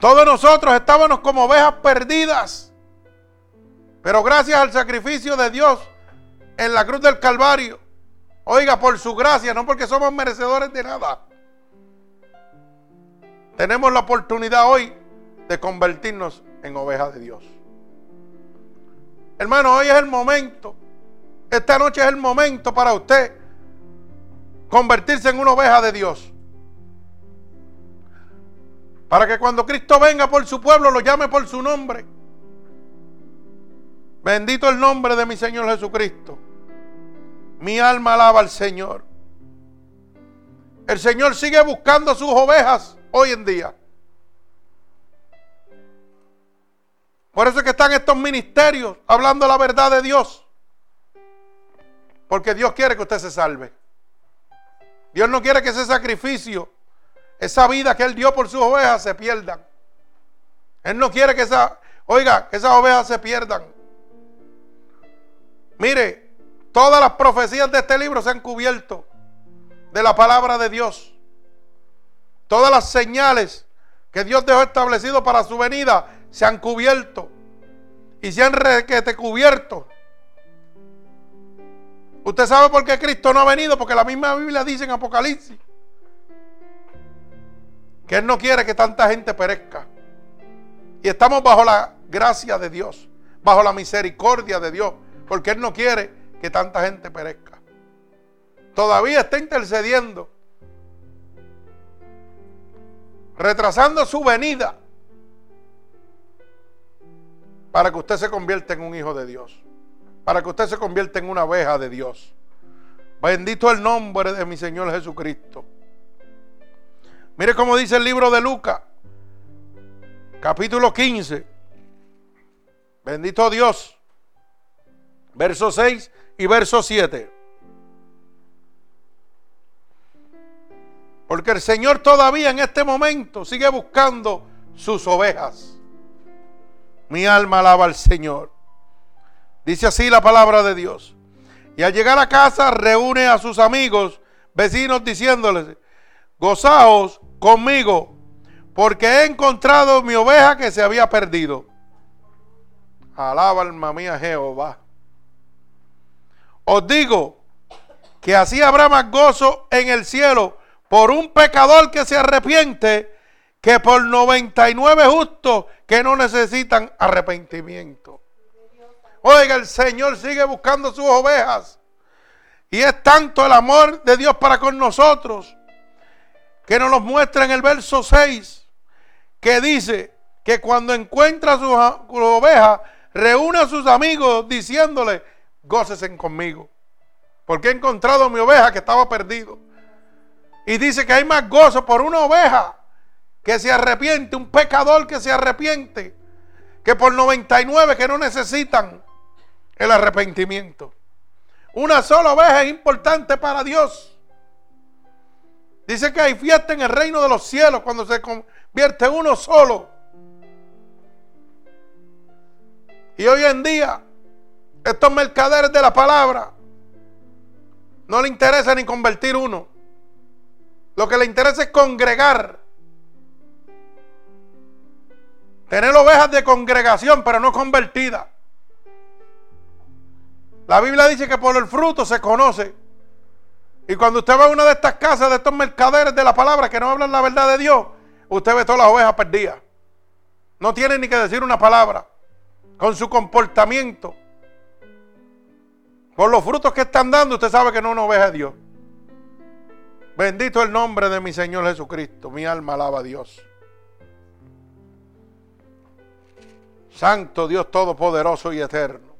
A: Todos nosotros estábamos como ovejas perdidas. Pero gracias al sacrificio de Dios en la cruz del Calvario, oiga, por su gracia, no porque somos merecedores de nada, tenemos la oportunidad hoy de convertirnos en ovejas de Dios. Hermano, hoy es el momento, esta noche es el momento para usted convertirse en una oveja de Dios. Para que cuando Cristo venga por su pueblo lo llame por su nombre. Bendito el nombre de mi Señor Jesucristo. Mi alma alaba al Señor. El Señor sigue buscando sus ovejas hoy en día. Por eso es que están estos ministerios hablando la verdad de Dios. Porque Dios quiere que usted se salve. Dios no quiere que ese sacrificio esa vida que Él dio por sus ovejas se pierdan. Él no quiere que esa, oiga, que esas ovejas se pierdan. Mire, todas las profecías de este libro se han cubierto de la palabra de Dios. Todas las señales que Dios dejó establecido para su venida se han cubierto y se han requete cubierto. Usted sabe por qué Cristo no ha venido, porque la misma Biblia dice en Apocalipsis que Él no quiere que tanta gente perezca. Y estamos bajo la gracia de Dios, bajo la misericordia de Dios, porque Él no quiere que tanta gente perezca. Todavía está intercediendo, retrasando su venida para que usted se convierta en un hijo de Dios, para que usted se convierta en una abeja de Dios. Bendito el nombre de mi Señor Jesucristo. Mire cómo dice el libro de Lucas, capítulo 15. Bendito Dios. Verso 6 y verso 7. Porque el Señor todavía en este momento sigue buscando sus ovejas. Mi alma alaba al Señor. Dice así la palabra de Dios. Y al llegar a casa reúne a sus amigos, vecinos, diciéndoles, gozaos conmigo, porque he encontrado mi oveja que se había perdido. Alaba alma mía Jehová. Os digo que así habrá más gozo en el cielo por un pecador que se arrepiente que por 99 justos que no necesitan arrepentimiento. Oiga, el Señor sigue buscando sus ovejas. Y es tanto el amor de Dios para con nosotros que nos los muestra en el verso 6, que dice que cuando encuentra su, oveja, reúne a sus amigos diciéndole, gócesen conmigo, porque he encontrado mi oveja que estaba perdido. Y dice que hay más gozo por una oveja que se arrepiente, un pecador que se arrepiente, que por 99 que no necesitan el arrepentimiento. Una sola oveja es importante para Dios. Dice que hay fiesta en el reino de los cielos cuando se convierte uno solo. Y hoy en día, estos mercaderes de la palabra, no le interesa ni convertir uno. Lo que le interesa es congregar Tener ovejas de congregación, pero no convertidas. La Biblia dice que por el fruto se conoce. Y cuando usted va a una de estas casas, de estos mercaderes de la palabra que no hablan la verdad de Dios, usted ve todas las ovejas perdidas. No tiene ni que decir una palabra. Con su comportamiento. Por los frutos que están dando, usted sabe que no una oveja de Dios. Bendito el nombre de mi Señor Jesucristo. Mi alma alaba a Dios. Santo Dios Todopoderoso y Eterno.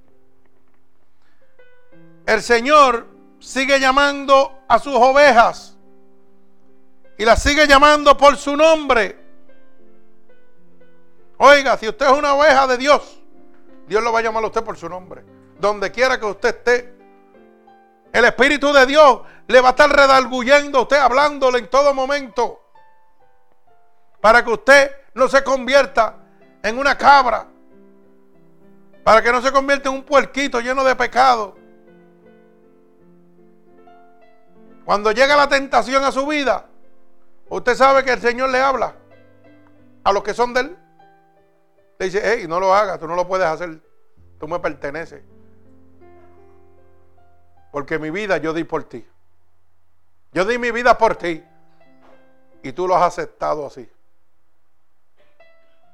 A: El Señor sigue llamando a sus ovejas y las sigue llamando por su nombre. Oiga, si usted es una oveja de Dios, Dios lo va a llamar a usted por su nombre. Donde quiera que usted esté, el Espíritu de Dios le va a estar redarguyendo a usted, hablándole en todo momento. Para que usted no se convierta en una cabra. Para que no se convierta en un puerquito lleno de pecado. Cuando llega la tentación a su vida, usted sabe que el Señor le habla a los que son de Él. Le dice, hey, no lo hagas, tú no lo puedes hacer, tú me perteneces. Porque mi vida yo di por ti. Yo di mi vida por ti. Y tú lo has aceptado así.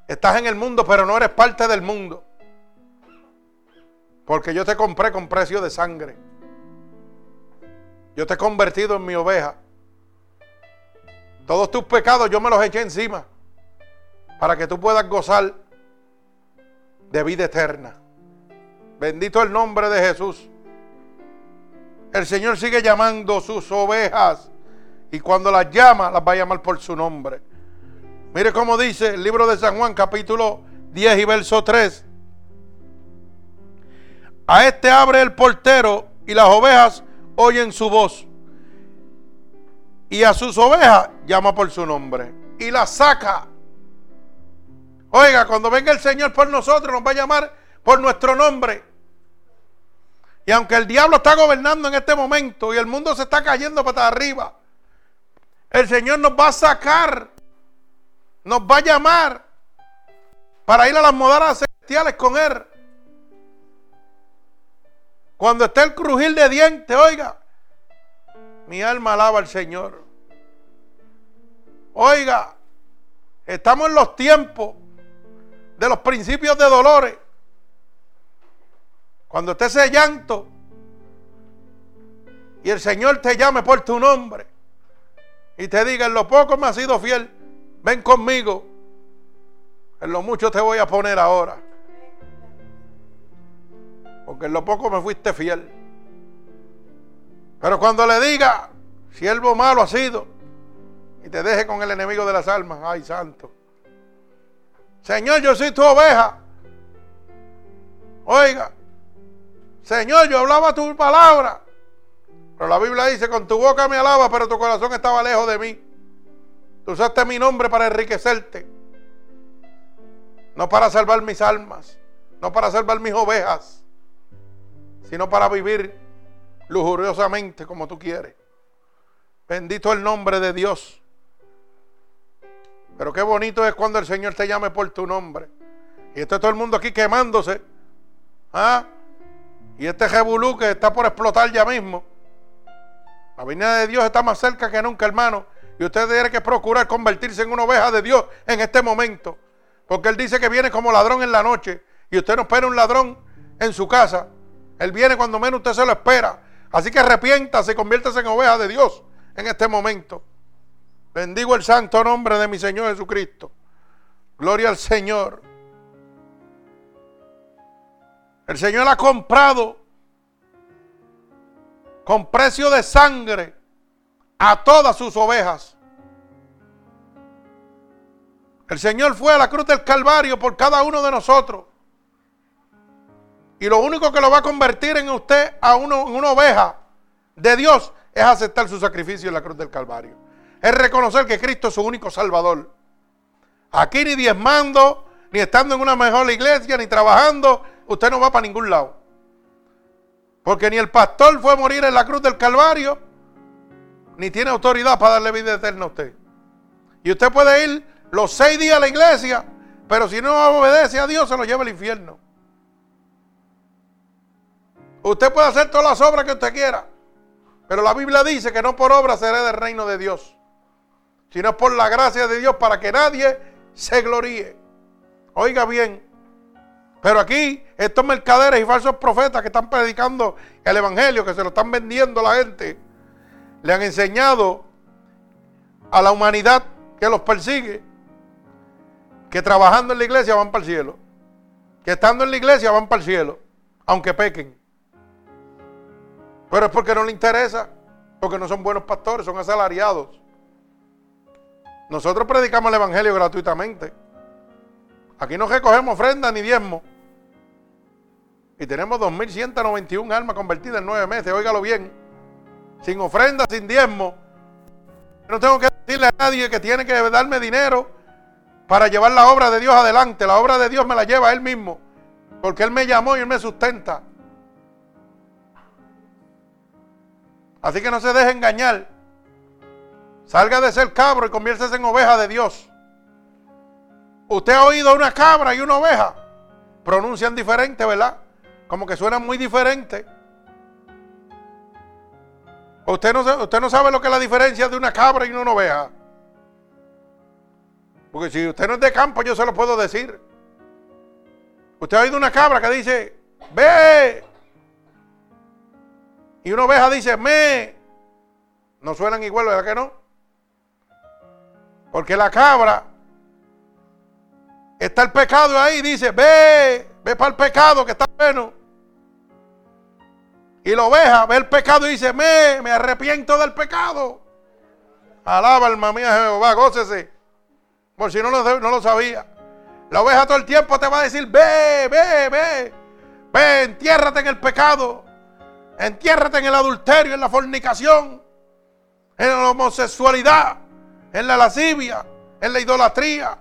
A: Estás en el mundo, pero no eres parte del mundo. Porque yo te compré con precio de sangre. Yo te he convertido en mi oveja. Todos tus pecados yo me los eché encima para que tú puedas gozar de vida eterna. Bendito el nombre de Jesús. El Señor sigue llamando sus ovejas y cuando las llama las va a llamar por su nombre. Mire cómo dice el libro de San Juan capítulo 10 y verso 3. A este abre el portero y las ovejas oyen su voz. Y a sus ovejas llama por su nombre. Y las saca. Oiga, cuando venga el Señor por nosotros, nos va a llamar por nuestro nombre. Y aunque el diablo está gobernando en este momento y el mundo se está cayendo para arriba, el Señor nos va a sacar, nos va a llamar para ir a las modaras celestiales con Él. Cuando esté el crujir de dientes, oiga, mi alma alaba al Señor. Oiga, estamos en los tiempos de los principios de dolores. Cuando esté ese llanto y el Señor te llame por tu nombre y te diga, en lo poco me has sido fiel, ven conmigo, en lo mucho te voy a poner ahora. Porque en lo poco me fuiste fiel. Pero cuando le diga, siervo malo ha sido, y te deje con el enemigo de las almas, ay santo. Señor, yo soy tu oveja. Oiga, Señor, yo hablaba tu palabra. Pero la Biblia dice, con tu boca me alaba, pero tu corazón estaba lejos de mí. Tú usaste mi nombre para enriquecerte. No para salvar mis almas. No para salvar mis ovejas sino para vivir lujuriosamente como tú quieres. Bendito el nombre de Dios. Pero qué bonito es cuando el Señor te llame por tu nombre. Y está todo el mundo aquí quemándose. ¿Ah? Y este jebulú que está por explotar ya mismo. La venida de Dios está más cerca que nunca, hermano. Y usted tiene que procurar convertirse en una oveja de Dios en este momento. Porque Él dice que viene como ladrón en la noche. Y usted no espera un ladrón en su casa. Él viene cuando menos usted se lo espera. Así que arrepiéntase y conviértase en oveja de Dios en este momento. Bendigo el santo nombre de mi Señor Jesucristo. Gloria al Señor. El Señor ha comprado con precio de sangre a todas sus ovejas. El Señor fue a la cruz del Calvario por cada uno de nosotros. Y lo único que lo va a convertir en usted a en una oveja de Dios es aceptar su sacrificio en la cruz del Calvario. Es reconocer que Cristo es su único Salvador. Aquí ni diezmando, ni estando en una mejor iglesia, ni trabajando, usted no va para ningún lado. Porque ni el pastor fue a morir en la cruz del Calvario, ni tiene autoridad para darle vida eterna a usted. Y usted puede ir los seis días a la iglesia, Pero si no obedece a Dios, se lo lleva al infierno. Usted puede hacer todas las obras que usted quiera. Pero la Biblia dice que no por obra será del reino de Dios, sino por la gracia de Dios para que nadie se gloríe. Oiga bien, pero aquí estos mercaderes y falsos profetas que están predicando el Evangelio, que se lo están vendiendo a la gente, le han enseñado a la humanidad que los persigue, que trabajando en la iglesia van para el cielo, que estando en la iglesia van para el cielo, aunque pequen. Pero es porque no le interesa, porque no son buenos pastores, son asalariados. Nosotros predicamos el Evangelio gratuitamente. Aquí no recogemos ofrenda ni diezmo. Y tenemos 2.191 almas convertidas en nueve meses, óigalo bien. Sin ofrenda, sin diezmo. No tengo que decirle a nadie que tiene que darme dinero para llevar la obra de Dios adelante. La obra de Dios me la lleva Él mismo. Porque Él me llamó y Él me sustenta. Así que no se deje engañar. Salga de ser cabro y conviértese en oveja de Dios. Usted ha oído una cabra y una oveja. Pronuncian diferente, ¿verdad? Como que suenan muy diferentes. Usted no, no sabe lo que es la diferencia de una cabra y una oveja. Porque si usted no es de campo, yo se lo puedo decir. Usted ha oído una cabra que dice, ve, y una oveja dice, me. No suenan igual, ¿verdad que no? Porque la cabra está el pecado ahí, dice, ve, ve para el pecado que está bueno. Y la oveja ve el pecado y dice, me, me arrepiento del pecado. Alaba alma mía Jehová, gócese. Por si no lo, no lo sabía. La oveja todo el tiempo te va a decir, ve, ve, ve. Ve, entiérrate en el pecado. Entiérrate en el adulterio, en la fornicación, en la homosexualidad, en la lascivia, en la idolatría,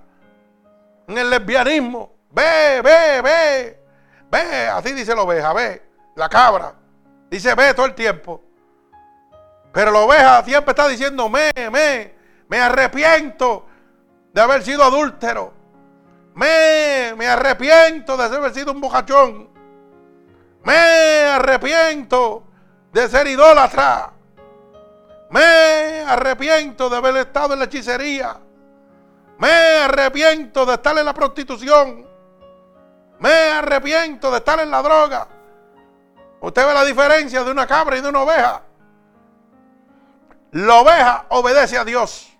A: en el lesbianismo. Ve, ve, ve. Ve, así dice la oveja, ve, la cabra. Dice ve todo el tiempo. Pero la oveja siempre está diciendo, me, me, me arrepiento de haber sido adúltero. Me, me arrepiento de haber sido un bocachón. Me arrepiento de ser idólatra. Me arrepiento de haber estado en la hechicería. Me arrepiento de estar en la prostitución. Me arrepiento de estar en la droga. Usted ve la diferencia de una cabra y de una oveja. La oveja obedece a Dios.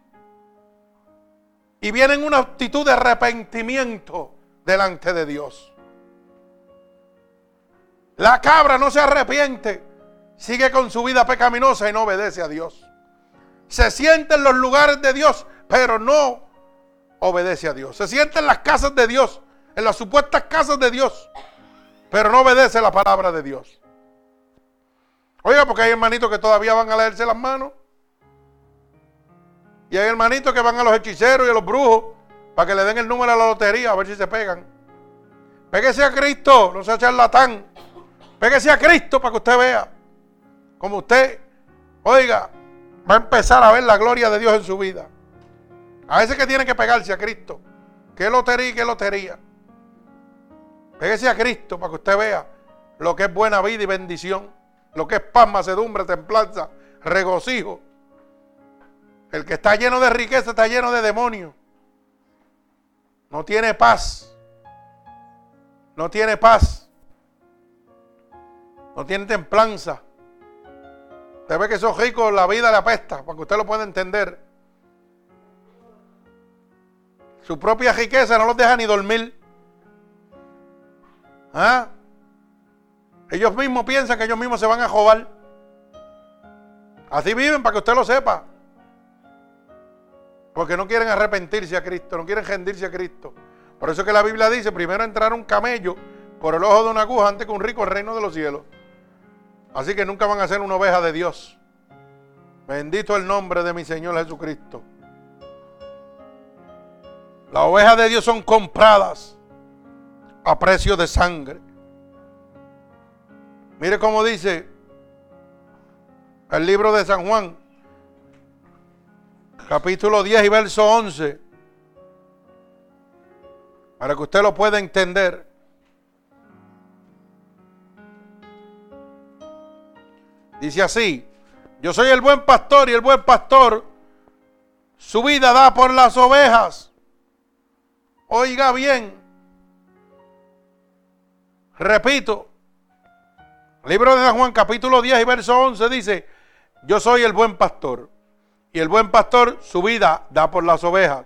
A: Y viene en una actitud de arrepentimiento delante de Dios. La cabra no se arrepiente, sigue con su vida pecaminosa y no obedece a Dios. Se siente en los lugares de Dios, pero no obedece a Dios. Se siente en las casas de Dios, en las supuestas casas de Dios, pero no obedece la palabra de Dios. Oiga, porque hay hermanitos que todavía van a leerse las manos. Y hay hermanitos que van a los hechiceros y a los brujos para que le den el número a la lotería a ver si se pegan. Péguese a Cristo, no sea charlatán. Pégase a Cristo para que usted vea como usted, oiga, va a empezar a ver la gloria de Dios en su vida. A veces que tiene que pegarse a Cristo. ¿Qué lotería y qué lotería? Pégase a Cristo para que usted vea lo que es buena vida y bendición. Lo que es paz, macedumbre, templanza, regocijo. El que está lleno de riqueza está lleno de demonios. No tiene paz. No tiene paz. No tiene templanza. Usted ve que esos ricos la vida le apesta, para que usted lo pueda entender. Su propia riqueza no los deja ni dormir. ¿Ah? Ellos mismos piensan que ellos mismos se van a jobar. Así viven para que usted lo sepa. Porque no quieren arrepentirse a Cristo, no quieren rendirse a Cristo. Por eso que la Biblia dice, primero entrar un camello por el ojo de una aguja antes que un rico reino de los cielos. Así que nunca van a ser una oveja de Dios. Bendito el nombre de mi Señor Jesucristo. Las ovejas de Dios son compradas a precio de sangre. Mire cómo dice el libro de San Juan, capítulo 10 y verso 11. para que usted lo pueda entender. Dice así, yo soy el buen pastor y el buen pastor su vida da por las ovejas. Oiga bien, repito, libro de Juan capítulo 10 y verso 11 dice, yo soy el buen pastor y el buen pastor su vida da por las ovejas.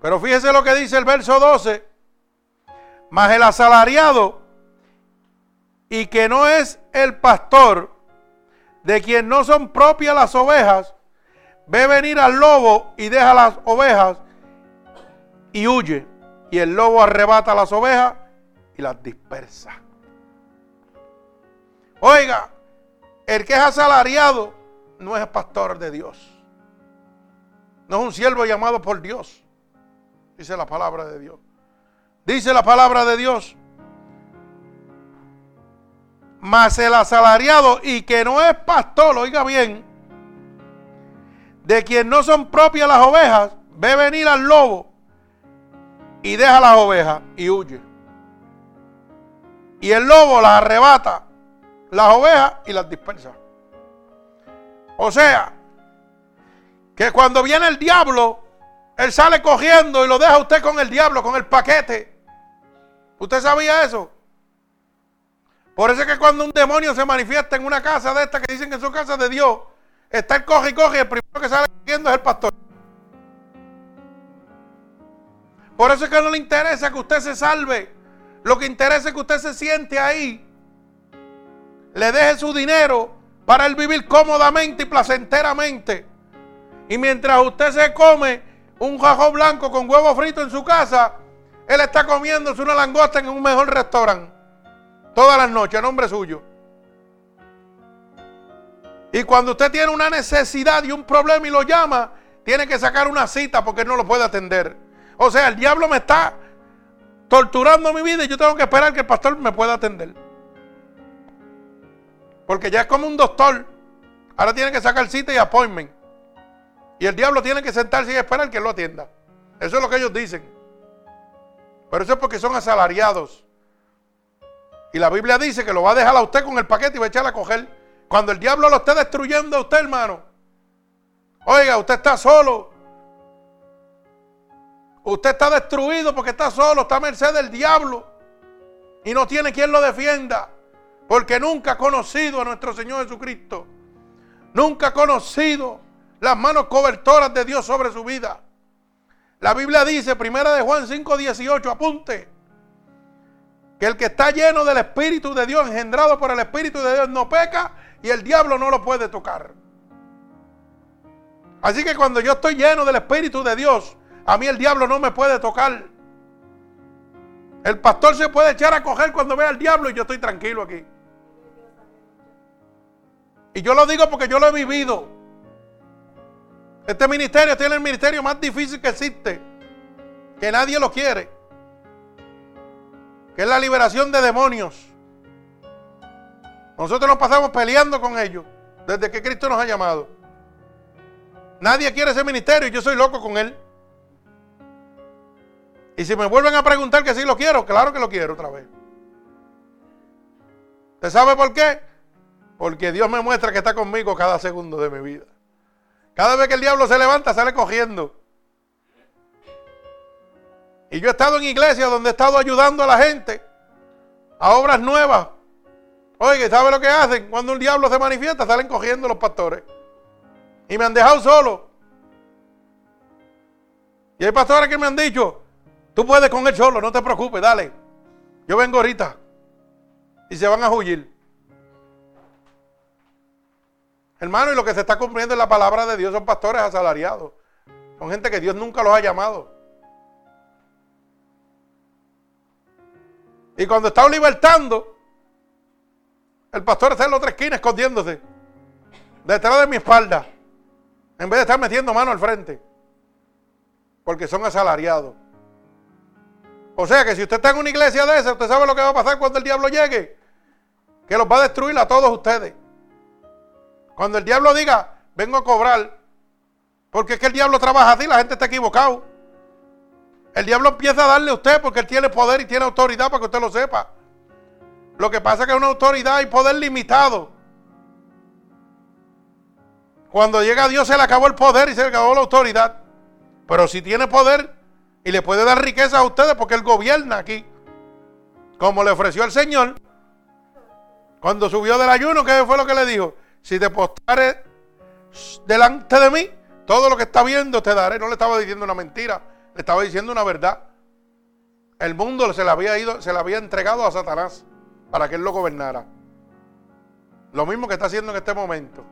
A: Pero fíjese lo que dice el verso 12, mas el asalariado y que no es el pastor, de quien no son propias las ovejas, ve venir al lobo y deja las ovejas y huye. Y el lobo arrebata las ovejas y las dispersa. Oiga, el que es asalariado no es pastor de Dios. No es un siervo llamado por Dios. Dice la palabra de Dios. Dice la palabra de Dios. Mas el asalariado y que no es pastor, oiga bien, de quien no son propias las ovejas, ve venir al lobo y deja las ovejas y huye. Y el lobo las arrebata, las ovejas y las dispersa. O sea, que cuando viene el diablo, él sale cogiendo y lo deja usted con el diablo, con el paquete. ¿Usted sabía eso? Por eso es que cuando un demonio se manifiesta en una casa de estas que dicen que son casas de Dios, Está el coge y coge y el primero que sale viendo es el pastor. Por eso es que no le interesa que usted se salve. Lo que interesa es que usted se siente ahí. Le deje su dinero para él vivir cómodamente y placenteramente. Y mientras usted se come un jajo blanco con huevo frito en su casa, él está comiéndose una langosta en un mejor restaurante. Todas las noches, a nombre suyo. Y cuando usted tiene una necesidad y un problema y lo llama, tiene que sacar una cita porque no lo puede atender. O sea, el diablo me está torturando mi vida y yo tengo que esperar que el pastor me pueda atender. Porque ya es como un doctor. Ahora tiene que sacar cita y appointment. Y el diablo tiene que sentarse y esperar que lo atienda. Eso es lo que ellos dicen. Pero eso es porque son asalariados. Y la Biblia dice que lo va a dejar a usted con el paquete y va a echar a coger. Cuando el diablo lo esté destruyendo a usted, hermano. Oiga, usted está solo. Usted está destruido porque está solo, está a merced del diablo. Y no tiene quien lo defienda. Porque nunca ha conocido a nuestro Señor Jesucristo. Nunca ha conocido las manos cobertoras de Dios sobre su vida. La Biblia dice, primera de Juan 5, 18, apunte, que el que está lleno del Espíritu de Dios, engendrado por el Espíritu de Dios, no peca y el diablo no lo puede tocar. Así que cuando yo estoy lleno del Espíritu de Dios, a mí el diablo no me puede tocar. El pastor se puede echar a coger cuando vea al diablo y yo estoy tranquilo aquí. Y yo lo digo porque yo lo he vivido. Este ministerio tiene el ministerio más difícil que existe. Que nadie lo quiere. Que es la liberación de demonios. Nosotros nos pasamos peleando con ellos desde que Cristo nos ha llamado. Nadie quiere ese ministerio y yo soy loco con él. Y si me vuelven a preguntar que si lo quiero, claro que lo quiero otra vez. ¿Usted sabe por qué? Porque Dios me muestra que está conmigo cada segundo de mi vida. Cada vez que el diablo se levanta, sale cogiendo. Y yo he estado en iglesias donde he estado ayudando a la gente a obras nuevas Oye, ¿sabe lo que hacen? Cuando un diablo se manifiesta, salen cogiendo los pastores. Y me han dejado solo. Y hay pastores que me han dicho, tú puedes con él solo, no te preocupes, dale. Yo vengo ahorita. Y se van a huir. Hermano, y lo que se está cumpliendo en la palabra de Dios son pastores asalariados. Son gente que Dios nunca los ha llamado. Y cuando está libertando, el pastor está en la otra esquina escondiéndose. Detrás de mi espalda. En vez de estar metiendo mano al frente. Porque son asalariados. O sea que si usted está en una iglesia de esa, usted sabe lo que va a pasar cuando el diablo llegue. Que los va a destruir a todos ustedes. Cuando el diablo diga, vengo a cobrar. Porque es que el diablo trabaja así, la gente está equivocado. El diablo empieza a darle a usted porque él tiene poder y tiene autoridad para que usted lo sepa. Lo que pasa es que es una autoridad y poder limitado. Cuando llega Dios se le acabó el poder y se le acabó la autoridad. Pero si tiene poder y le puede dar riqueza a ustedes porque Él gobierna aquí. Como le ofreció el Señor. Cuando subió del ayuno, ¿qué fue lo que le dijo? Si te postares delante de mí, todo lo que está viendo te daré. No le estaba diciendo una mentira, le estaba diciendo una verdad. El mundo se le había ido, se le había entregado a Satanás para que él lo gobernara. Lo mismo que está haciendo en este momento.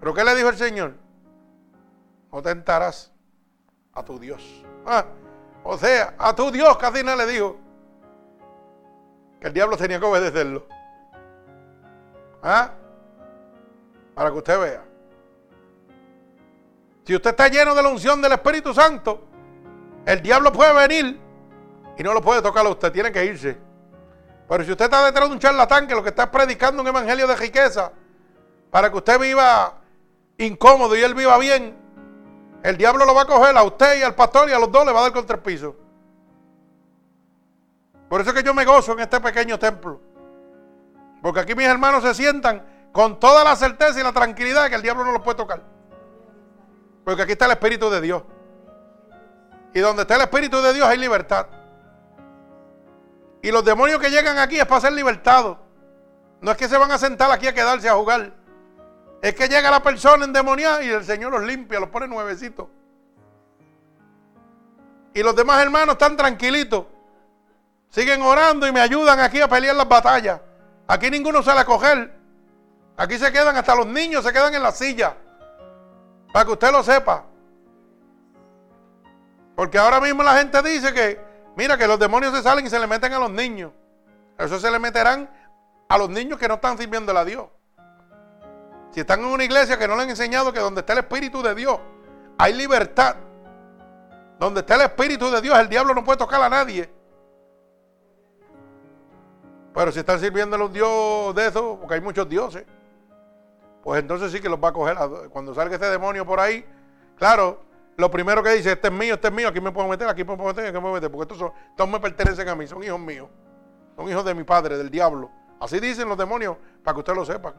A: ¿Pero qué le dijo el Señor? No tentarás a tu Dios. Ah, o sea, a tu Dios, casi no le dijo que el diablo tenía que obedecerlo. ¿Ah? Para que usted vea. Si usted está lleno de la unción del Espíritu Santo, el diablo puede venir y no lo puede tocar a usted, tiene que irse. Pero si usted está detrás de un charlatán que lo que está predicando un evangelio de riqueza, para que usted viva incómodo y él viva bien, el diablo lo va a coger a usted y al pastor y a los dos le va a dar contra el piso. Por eso es que yo me gozo en este pequeño templo. Porque aquí mis hermanos se sientan con toda la certeza y la tranquilidad que el diablo no los puede tocar. Porque aquí está el Espíritu de Dios. Y donde está el Espíritu de Dios hay libertad. Y los demonios que llegan aquí es para ser libertados. No es que se van a sentar aquí a quedarse a jugar. Es que llega la persona endemoniada y el Señor los limpia, los pone nuevecitos. Y los demás hermanos están tranquilitos. Siguen orando y me ayudan aquí a pelear las batallas. Aquí ninguno sale a coger. Aquí se quedan hasta los niños, se quedan en la silla. Para que usted lo sepa. Porque ahora mismo la gente dice que, mira, que los demonios se salen y se le meten a los niños. Eso se le meterán a los niños que no están sirviendo a Dios. Si están en una iglesia que no le han enseñado que donde está el Espíritu de Dios hay libertad. Donde está el Espíritu de Dios, el diablo no puede tocar a nadie. Pero si están sirviendo a un Dios de eso, porque hay muchos dioses, pues entonces sí que los va a coger. Cuando salga ese demonio por ahí, claro, lo primero que dice, este es mío, este es mío, aquí me puedo meter, aquí me puedo meter, aquí me puedo meter, porque estos, estos me pertenecen a mí, son hijos míos, son hijos de mi padre, del diablo. Así dicen los demonios, para que usted lo sepa.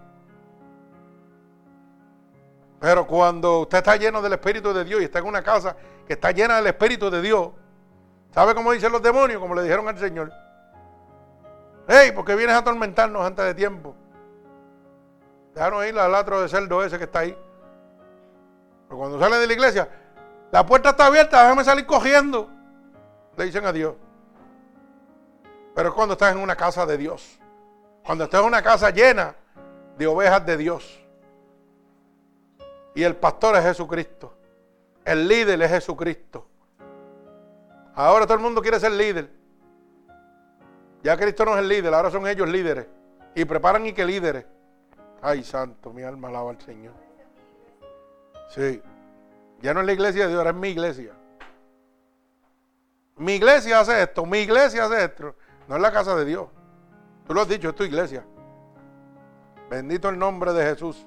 A: Pero cuando usted está lleno del Espíritu de Dios y está en una casa que está llena del Espíritu de Dios, ¿sabe cómo dicen los demonios? Como le dijeron al Señor. Hey, ¿por qué vienes a atormentarnos antes de tiempo? Déjanos ir al latro de cerdo ese que está ahí. Pero cuando sale de la iglesia, la puerta está abierta, déjame salir cogiendo. Le dicen a Dios. Pero es cuando estás en una casa de Dios. Cuando estás en una casa llena de ovejas de Dios. Y el pastor es Jesucristo. El líder es Jesucristo. Ahora todo el mundo quiere ser líder. Ya Cristo no es el líder, ahora son ellos líderes. Y preparan y que líderes. Ay, santo, mi alma alaba al Señor. Sí. Ya no es la iglesia de Dios, ahora es mi iglesia. Mi iglesia hace esto, mi iglesia hace esto. No es la casa de Dios. Tú lo has dicho, es tu iglesia. Bendito el nombre de Jesús.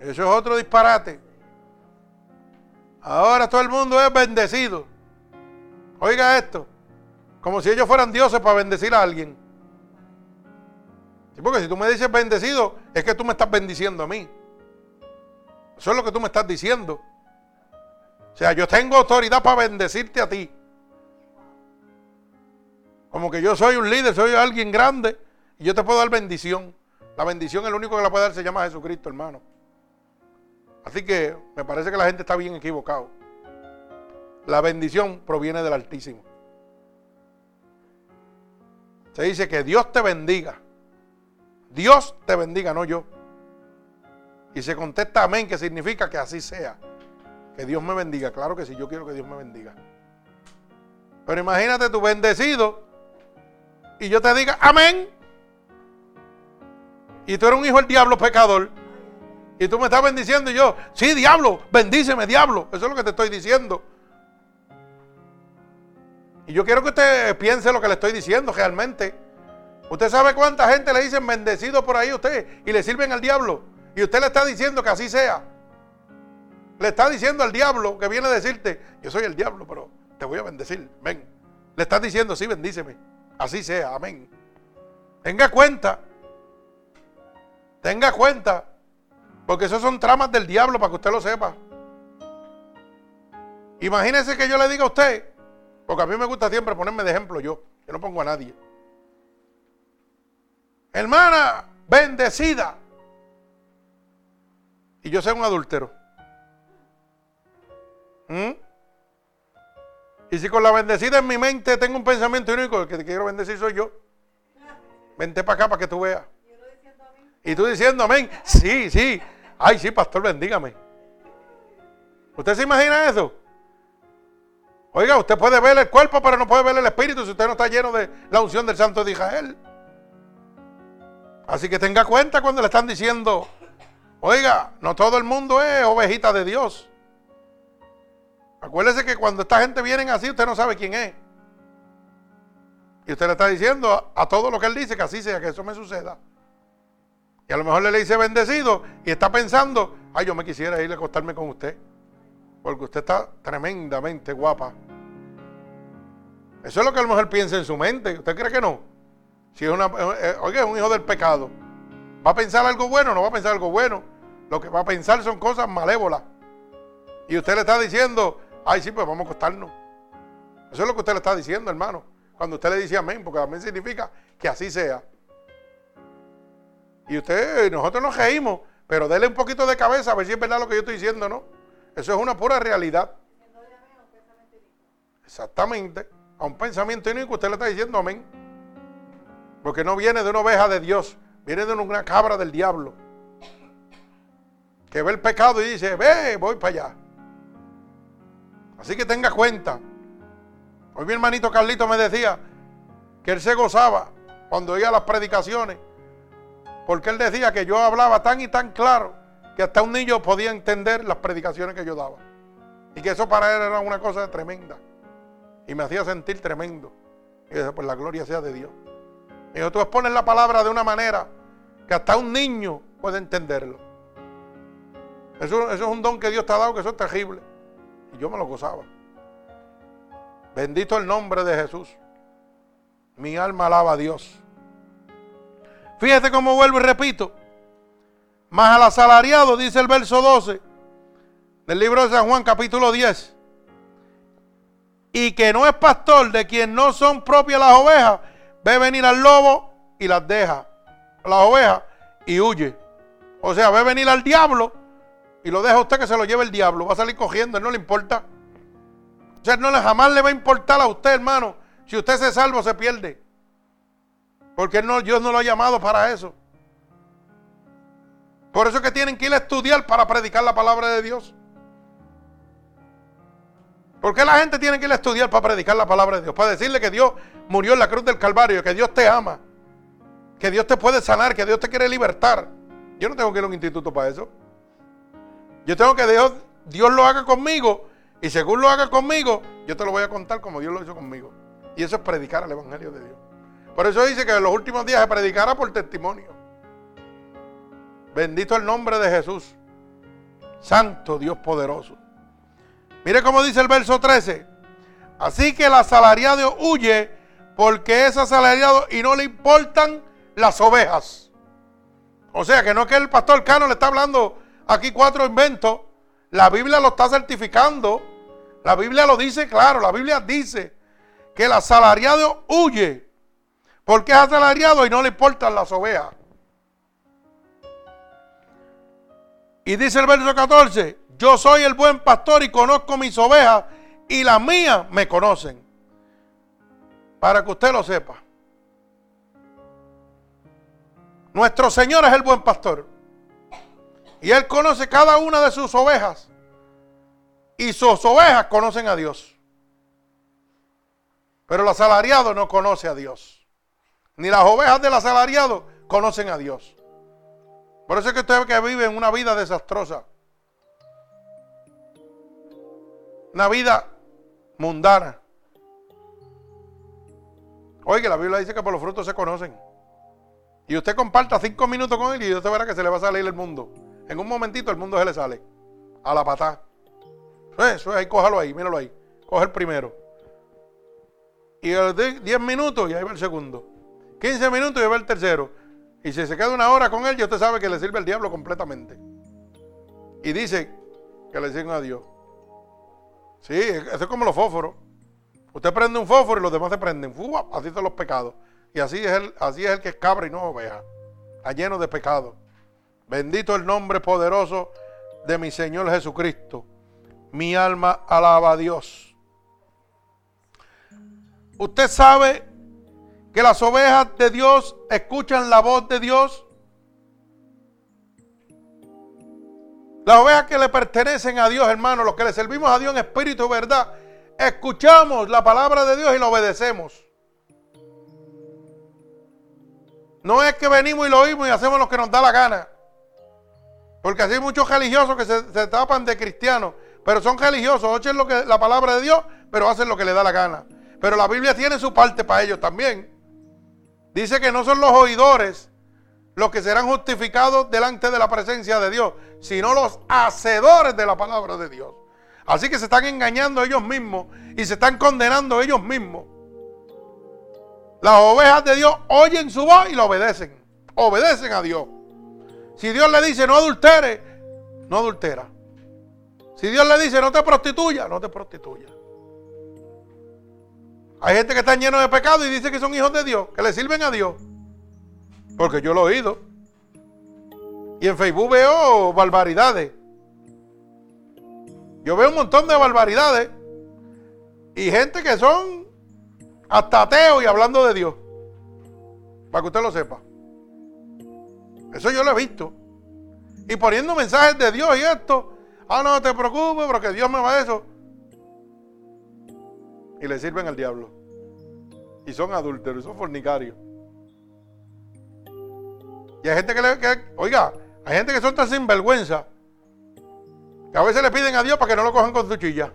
A: Eso es otro disparate. Ahora todo el mundo es bendecido. Oiga esto, como si ellos fueran dioses para bendecir a alguien. porque si tú me dices bendecido, es que tú me estás bendiciendo a mí. Eso es lo que tú me estás diciendo. O sea, yo tengo autoridad para bendecirte a ti. Como que yo soy un líder, soy alguien grande y yo te puedo dar bendición. La bendición, el único que la puede dar se llama Jesucristo, hermano. Así que me parece que la gente está bien equivocado. La bendición proviene del Altísimo. Se dice que Dios te bendiga. Dios te bendiga, no yo. Y se contesta amén, que significa que así sea. Que Dios me bendiga. Claro que sí, yo quiero que Dios me bendiga. Pero imagínate tu bendecido y yo te diga amén. Y tú eres un hijo del diablo pecador. Y tú me estás bendiciendo y yo, sí, diablo, bendíceme, diablo. Eso es lo que te estoy diciendo. Y yo quiero que usted piense lo que le estoy diciendo realmente. Usted sabe cuánta gente le dicen bendecido por ahí a usted y le sirven al diablo. Y usted le está diciendo que así sea. Le está diciendo al diablo que viene a decirte, yo soy el diablo, pero te voy a bendecir. Ven. Le estás diciendo, sí, bendíceme. Así sea, amén. Tenga cuenta. Tenga cuenta. Porque esos son tramas del diablo para que usted lo sepa. Imagínese que yo le diga a usted, porque a mí me gusta siempre ponerme de ejemplo yo, yo no pongo a nadie. Hermana, bendecida. Y yo soy un adúltero. ¿Mm? Y si con la bendecida en mi mente tengo un pensamiento único, el que te quiero bendecir soy yo. Vente para acá para que tú veas. Y tú diciendo amén. Sí, sí. Ay, sí, pastor, bendígame. ¿Usted se imagina eso? Oiga, usted puede ver el cuerpo, pero no puede ver el espíritu si usted no está lleno de la unción del Santo de Israel. Así que tenga cuenta cuando le están diciendo, oiga, no todo el mundo es ovejita de Dios. Acuérdese que cuando esta gente viene así, usted no sabe quién es. Y usted le está diciendo a, todo lo que él dice que así sea, que eso me suceda. Y a lo mejor le dice bendecido y está pensando, ay, yo me quisiera ir a acostarme con usted. Porque usted está tremendamente guapa. Eso es lo que a lo mejor piensa en su mente. ¿Usted cree que no? Si es una, eh, oiga, es un hijo del pecado. ¿Va a pensar algo bueno? No va a pensar algo bueno. Lo que va a pensar son cosas malévolas. Y usted le está diciendo, ay, sí, pues vamos a acostarnos. Eso es lo que usted le está diciendo, hermano. Cuando usted le dice amén, porque amén significa que así sea. Y usted, nosotros nos reímos, pero dele un poquito de cabeza a ver si es verdad lo que yo estoy diciendo, ¿no? Eso es una pura realidad. Exactamente. A un pensamiento inicuo usted le está diciendo amén. Porque no viene de una oveja de Dios, viene de una cabra del diablo. Que ve el pecado y dice, ve, voy para allá. Así que tenga cuenta. Hoy mi hermanito Carlito me decía que él se gozaba cuando oía las predicaciones. Porque él decía que yo hablaba tan y tan claro que hasta un niño podía entender las predicaciones que yo daba. Y que eso para él era una cosa tremenda. Y me hacía sentir tremendo. Y yo pues la gloria sea de Dios. Y yo, tú expones la palabra de una manera que hasta un niño puede entenderlo. Eso, eso es un don que Dios te ha dado, que eso es terrible. Y yo me lo gozaba. Bendito el nombre de Jesús. Mi alma alaba a Dios. Fíjate cómo vuelvo y repito. Más al asalariado, dice el verso 12 del libro de San Juan, capítulo 10. Y que no es pastor de quien no son propias las ovejas, ve venir al lobo y las deja. Las ovejas y huye. O sea, ve venir al diablo y lo deja usted que se lo lleve el diablo. Va a salir cogiendo, él no le importa. O sea, no jamás le va a importar a usted, hermano. Si usted se salva o se pierde. Porque no, Dios no lo ha llamado para eso. Por eso es que tienen que ir a estudiar para predicar la palabra de Dios. ¿Por qué la gente tiene que ir a estudiar para predicar la palabra de Dios? Para decirle que Dios murió en la cruz del Calvario, que Dios te ama, que Dios te puede sanar, que Dios te quiere libertar. Yo no tengo que ir a un instituto para eso. Yo tengo que Dios, Dios lo haga conmigo y según lo haga conmigo, yo te lo voy a contar como Dios lo hizo conmigo. Y eso es predicar el Evangelio de Dios. Por eso dice que en los últimos días se predicará por testimonio. Bendito el nombre de Jesús. Santo Dios poderoso. Mire cómo dice el verso 13. Así que el asalariado huye porque es asalariado y no le importan las ovejas. O sea que no es que el pastor Cano le está hablando aquí cuatro inventos. La Biblia lo está certificando. La Biblia lo dice claro. La Biblia dice que el asalariado huye porque es asalariado y no le importan las ovejas. Y dice el verso 14, yo soy el buen pastor y conozco mis ovejas y las mías me conocen. Para que usted lo sepa. Nuestro Señor es el buen pastor. Y Él conoce cada una de sus ovejas. Y sus ovejas conocen a Dios. Pero el asalariado no conoce a Dios. Ni las ovejas del asalariado conocen a Dios. Por eso es que usted que vive una vida desastrosa. Una vida mundana. Oye, la Biblia dice que por los frutos se conocen. Y usted comparta cinco minutos con él y usted verá que se le va a salir el mundo. En un momentito el mundo se le sale. A la patada. Eso es, ahí, cójalo ahí, míralo ahí. Coge el primero. Y a los 10 minutos y ahí va el segundo. 15 minutos y va el tercero. Y si se queda una hora con él, ya usted sabe que le sirve el diablo completamente. Y dice que le sirven a Dios. Sí, eso es como los fósforos. Usted prende un fósforo y los demás se prenden. así son los pecados. Y así es, el, así es el que es cabra y no oveja. Está lleno de pecado. Bendito el nombre poderoso de mi Señor Jesucristo. Mi alma alaba a Dios. Usted sabe que las ovejas de Dios escuchan la voz de Dios. Las ovejas que le pertenecen a Dios, hermano, los que le servimos a Dios en espíritu y verdad, escuchamos la palabra de Dios y la obedecemos. No es que venimos y lo oímos y hacemos lo que nos da la gana. Porque así hay muchos religiosos que se, tapan de cristianos, pero son religiosos, oyen lo que, la palabra de Dios, pero hacen lo que les da la gana. Pero la Biblia tiene su parte para ellos también. Dice que no son los oidores los que serán justificados delante de la presencia de Dios, sino los hacedores de la palabra de Dios. Así que se están engañando ellos mismos y se están condenando ellos mismos. Las ovejas de Dios oyen su voz y lo obedecen. Obedecen a Dios. Si Dios le dice no adultere, no adultera. Si Dios le dice no te prostituya, no te prostituya. Hay gente que está lleno de pecado y dice que son hijos de Dios, que le sirven a Dios. Porque yo lo he oído. Y en Facebook veo barbaridades. Yo veo un montón de barbaridades. Y gente que son hasta ateos y hablando de Dios. Para que usted lo sepa. Eso yo lo he visto. Y poniendo mensajes de Dios y esto. Ah, no te preocupes, porque Dios me va a eso. Y le sirven al diablo. Y son adúlteros, son fornicarios. Y hay gente que le. oiga, hay gente que son tan sinvergüenza. Que a veces le piden a Dios para que no lo cojan con su chilla.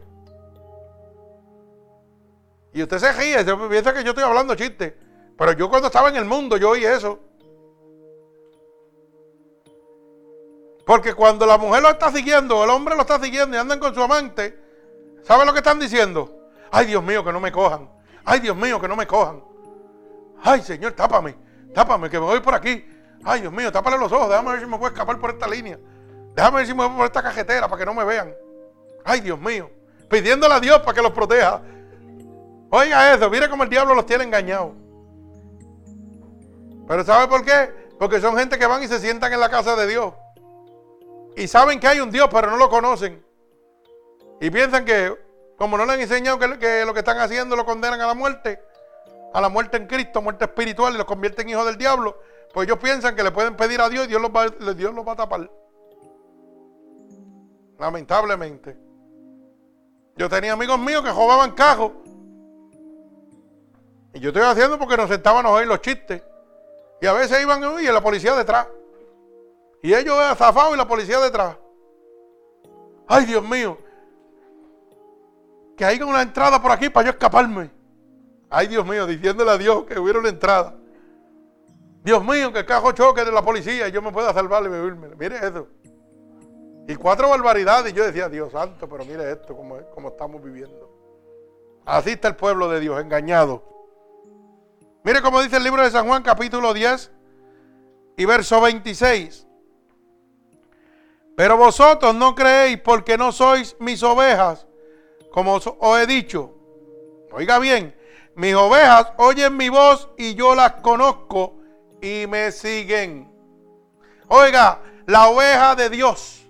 A: Y usted se ríe, se piensa que yo estoy hablando chiste. Pero yo cuando estaba en el mundo, yo oí eso. Porque cuando la mujer lo está siguiendo, el hombre lo está siguiendo y andan con su amante, ¿sabe lo que están diciendo? Ay, Dios mío, que no me cojan. Ay, Dios mío, que no me cojan. Ay, Señor, tápame. Tápame, que me voy por aquí. Ay, Dios mío, tápale los ojos. Déjame ver si me puedo escapar por esta línea. Déjame ver si me voy por esta cajetera para que no me vean. Ay, Dios mío. Pidiéndole a Dios para que los proteja. Oiga eso, mire cómo el diablo los tiene engañados. Pero ¿sabe por qué? Porque son gente que van y se sientan en la casa de Dios. Y saben que hay un Dios, pero no lo conocen. Y piensan que, como no le han enseñado que, lo que están haciendo lo condenan a la muerte, a la muerte en Cristo, muerte espiritual, y los convierten en hijos del diablo, pues ellos piensan que le pueden pedir a Dios y Dios los va, Dios los va a tapar. Lamentablemente. Yo tenía amigos míos que jugaban cajos y yo estoy haciendo porque nos sentábamos a oír los chistes. Y a veces iban y la policía detrás. Y ellos zafados y la policía detrás. Ay, Dios mío. Que hay una entrada por aquí para yo escaparme. Ay, Dios mío, diciéndole a Dios que hubiera una entrada. Dios mío, que el cajo choque de la policía yo me pueda salvar y. Mire eso. Y cuatro barbaridades. Y yo decía, Dios santo, pero mire esto, como, como estamos viviendo. Así está el pueblo de Dios, engañado. Mire cómo dice el libro de San Juan capítulo 10 y verso 26. Pero vosotros no creéis porque no sois mis ovejas, como os he dicho. Oiga bien, mis ovejas oyen mi voz y yo las conozco y me siguen. Oiga, la oveja de Dios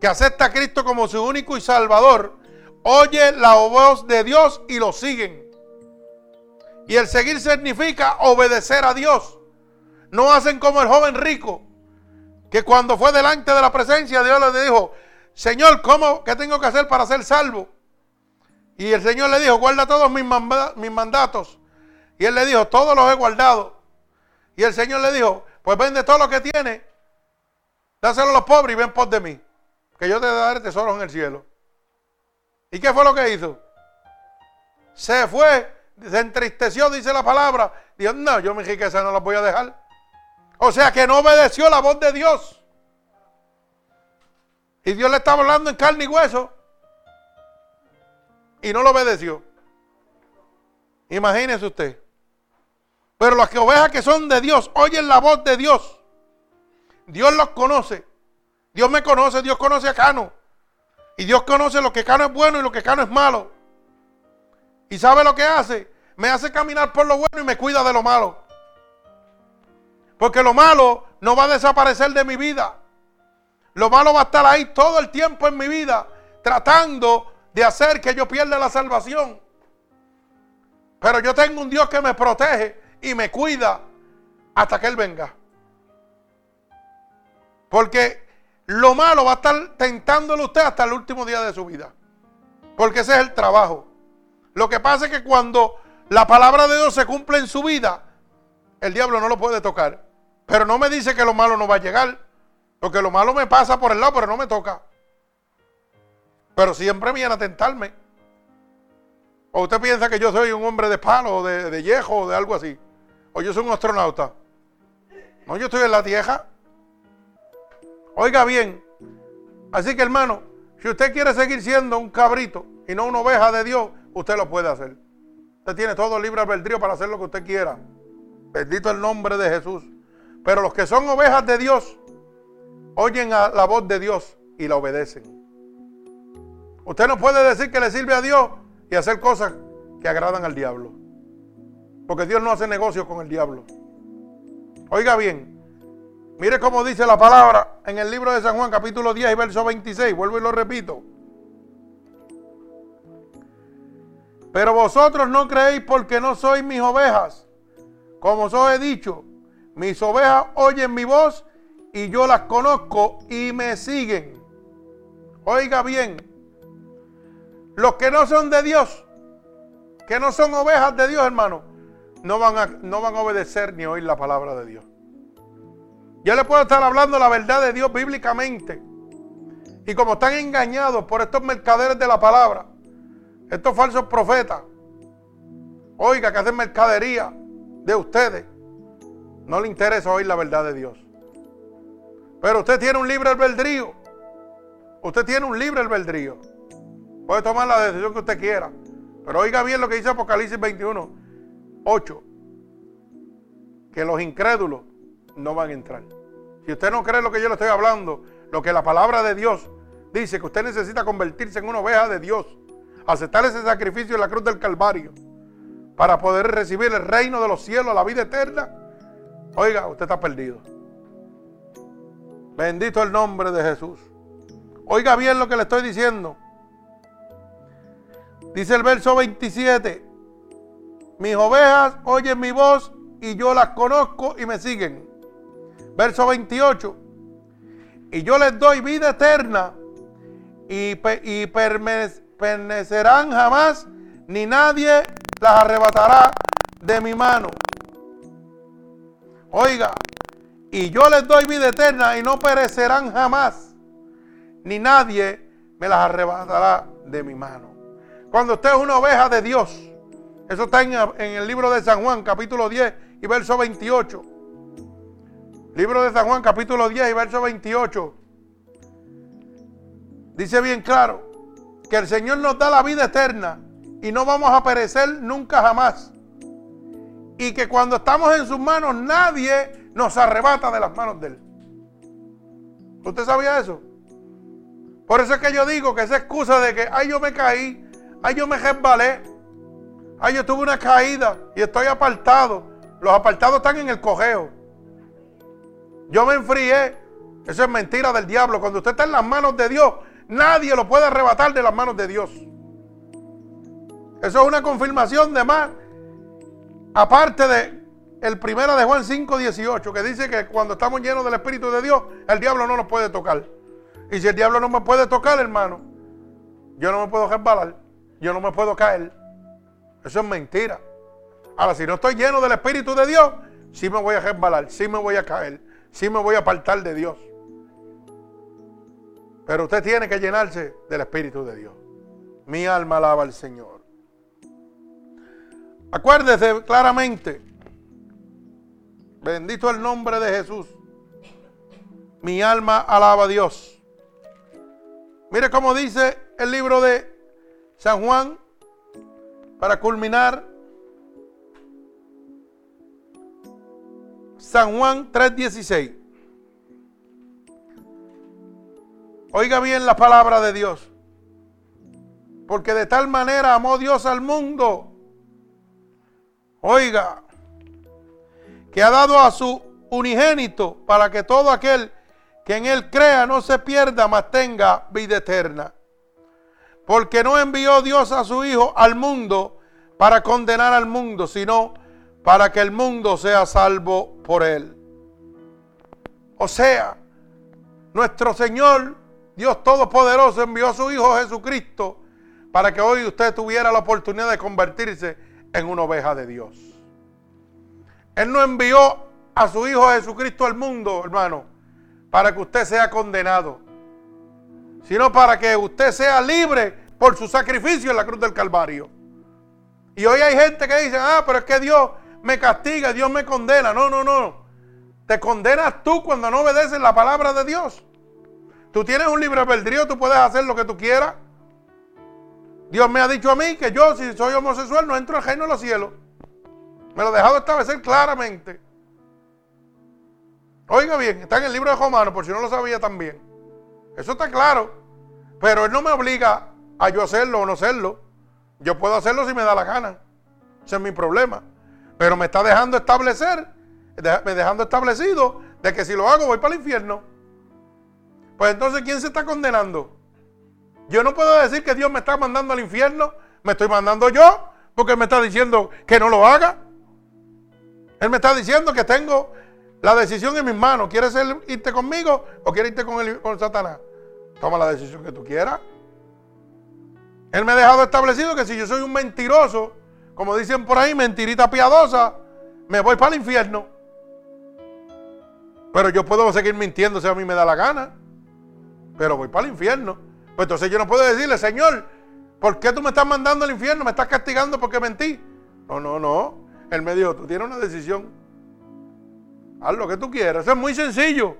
A: que acepta a Cristo como su único y salvador, oye la voz de Dios y lo siguen. Y el seguir significa obedecer a Dios. No hacen como el joven rico, que cuando fue delante de la presencia Dios le dijo, Señor, ¿cómo, ¿qué tengo que hacer para ser salvo? Y el Señor le dijo, guarda todos mis, mandatos. Y él le dijo, todos los he guardado. Y el Señor le dijo, pues vende todo lo que tiene, dáselo a los pobres y ven por de mí, que yo te daré tesoros en el cielo. ¿Y qué fue lo que hizo? Se fue se entristeció, dice la palabra. Dijo, no, yo mi riqueza no la voy a dejar. O sea que no obedeció la voz de Dios. Y Dios le estaba hablando en carne y hueso. Y no lo obedeció. Imagínese usted. Pero las que ovejas que son de Dios oyen la voz de Dios. Dios los conoce. Dios me conoce, Dios conoce a Cano. Y Dios conoce lo que Cano es bueno y lo que Cano es malo. ¿Y sabe lo que hace? Me hace caminar por lo bueno y me cuida de lo malo. Porque lo malo no va a desaparecer de mi vida. Lo malo va a estar ahí todo el tiempo en mi vida, tratando de hacer que yo pierda la salvación. Pero yo tengo un Dios que me protege y me cuida hasta que Él venga. Porque lo malo va a estar tentándole usted hasta el último día de su vida. Porque ese es el trabajo. Lo que pasa es que cuando la palabra de Dios se cumple en su vida, el diablo no lo puede tocar. Pero no me dice que lo malo no va a llegar. Porque lo malo me pasa por el lado, pero no me toca. Pero siempre viene a tentarme. O usted piensa que yo soy un hombre de palo, de, de yejo, o de algo así. O yo soy un astronauta. No, yo estoy en la tierra. Oiga bien. Así que hermano, si usted quiere seguir siendo un cabrito y no una oveja de Dios, usted lo puede hacer. Usted tiene todo libre albedrío para hacer lo que usted quiera. Bendito el nombre de Jesús. Pero los que son ovejas de Dios, oyen a la voz de Dios y la obedecen. Usted no puede decir que le sirve a Dios y hacer cosas que agradan al diablo. Porque Dios no hace negocio con el diablo. Oiga bien, Mire cómo dice la palabra en el libro de San Juan, capítulo 10 y verso 26. Vuelvo y lo repito. Pero vosotros no creéis porque no sois mis ovejas. Como os he dicho, mis ovejas oyen mi voz y yo las conozco y me siguen. Oiga bien, los que no son de Dios, que no son ovejas de Dios, hermano, no van a, no van a obedecer ni oír la palabra de Dios. Yo le puedo estar hablando la verdad de Dios bíblicamente. Y como están engañados por estos mercaderes de la palabra, estos falsos profetas, oiga, que hacen mercadería de ustedes, no le interesa oír la verdad de Dios. Pero usted tiene un libre albedrío. Usted tiene un libre albedrío. Puede tomar la decisión que usted quiera. Pero oiga bien lo que dice Apocalipsis 21, 8. Que los incrédulos no van a entrar. Si usted no cree lo que yo le estoy hablando, lo que la palabra de Dios dice, que usted necesita convertirse en una oveja de Dios, aceptar ese sacrificio en la cruz del Calvario, para poder recibir el reino de los cielos, la vida eterna, oiga, usted está perdido. Bendito el nombre de Jesús. Oiga bien lo que le estoy diciendo. Dice el verso 27, mis ovejas oyen mi voz y yo las conozco y me siguen. Verso 28. Y yo les doy vida eterna y, permanecerán jamás, ni nadie las arrebatará de mi mano. Oiga, y yo les doy vida eterna y no perecerán jamás, ni nadie me las arrebatará de mi mano. Cuando usted es una oveja de Dios, eso está en, el libro de San Juan, capítulo 10 y verso 28. Libro de San Juan, capítulo 10 y verso 28. Dice bien claro que el Señor nos da la vida eterna y no vamos a perecer nunca jamás. Y que cuando estamos en sus manos nadie nos arrebata de las manos de Él. ¿Usted sabía eso? Por eso es que yo digo que esa excusa de que, ay, yo me caí, ay, yo me resbalé, ay, yo tuve una caída y estoy apartado. Los apartados están en el cojeo. Yo me enfrié. Eso es mentira del diablo. Cuando usted está en las manos de Dios, nadie lo puede arrebatar de las manos de Dios. Eso es una confirmación de más. Aparte de el primero de Juan 5, 18, que dice que cuando estamos llenos del Espíritu de Dios, el diablo no nos puede tocar. Y si el diablo no me puede tocar, hermano, yo no me puedo resbalar, yo no me puedo caer. Eso es mentira. Ahora, si no estoy lleno del Espíritu de Dios, sí me voy a resbalar, sí me voy a caer sí me voy a apartar de Dios. Pero usted tiene que llenarse del Espíritu de Dios. Mi alma alaba al Señor. Acuérdese claramente. Bendito el nombre de Jesús. Mi alma alaba a Dios. Mire cómo dice el libro de San Juan para culminar. San Juan 3:16. Oiga bien la palabra de Dios. Porque de tal manera amó Dios al mundo. Oiga, que ha dado a su unigénito para que todo aquel que en él crea no se pierda, mas tenga vida eterna. Porque no envió Dios a su Hijo al mundo para condenar al mundo, sino para que el mundo sea salvo por él. O sea, nuestro Señor, Dios Todopoderoso, envió a su Hijo Jesucristo para que hoy usted tuviera la oportunidad de convertirse en una oveja de Dios. Él no envió a su Hijo Jesucristo al mundo, hermano, para que usted sea condenado, sino para que usted sea libre por su sacrificio en la cruz del Calvario. Y hoy hay gente que dice, ah, pero es que Dios me castiga, Dios me condena. No, no, no. Te condenas tú cuando no obedeces la palabra de Dios. Tú tienes un libre albedrío, tú puedes hacer lo que tú quieras. Dios me ha dicho a mí que yo, si soy homosexual, no entro al reino de los cielos. Me lo ha dejado establecer claramente. Oiga bien, está en el libro de Romanos, por si no lo sabía también. Eso está claro. Pero Él no me obliga a yo hacerlo o no hacerlo. Yo puedo hacerlo si me da la gana. Ese es mi problema. Pero me está dejando establecer, me dejando establecido de que si lo hago voy para el infierno. Pues entonces, ¿quién se está condenando? Yo no puedo decir que Dios me está mandando al infierno. Me estoy mandando yo porque me está diciendo que no lo haga. Él me está diciendo que tengo la decisión en mis manos. ¿Quieres irte conmigo o quieres irte con, el, con Satanás? Toma la decisión que tú quieras. Él me ha dejado establecido que si yo soy un mentiroso, como dicen por ahí, mentirita piadosa, me voy para el infierno. Pero yo puedo seguir mintiendo si a mí me da la gana. Pero voy para el infierno. Pues entonces yo no puedo decirle, Señor, ¿por qué tú me estás mandando al infierno? ¿Me estás castigando porque mentí? No, no, no. Él me dijo, tú tienes una decisión. Haz lo que tú quieras. Eso es muy sencillo.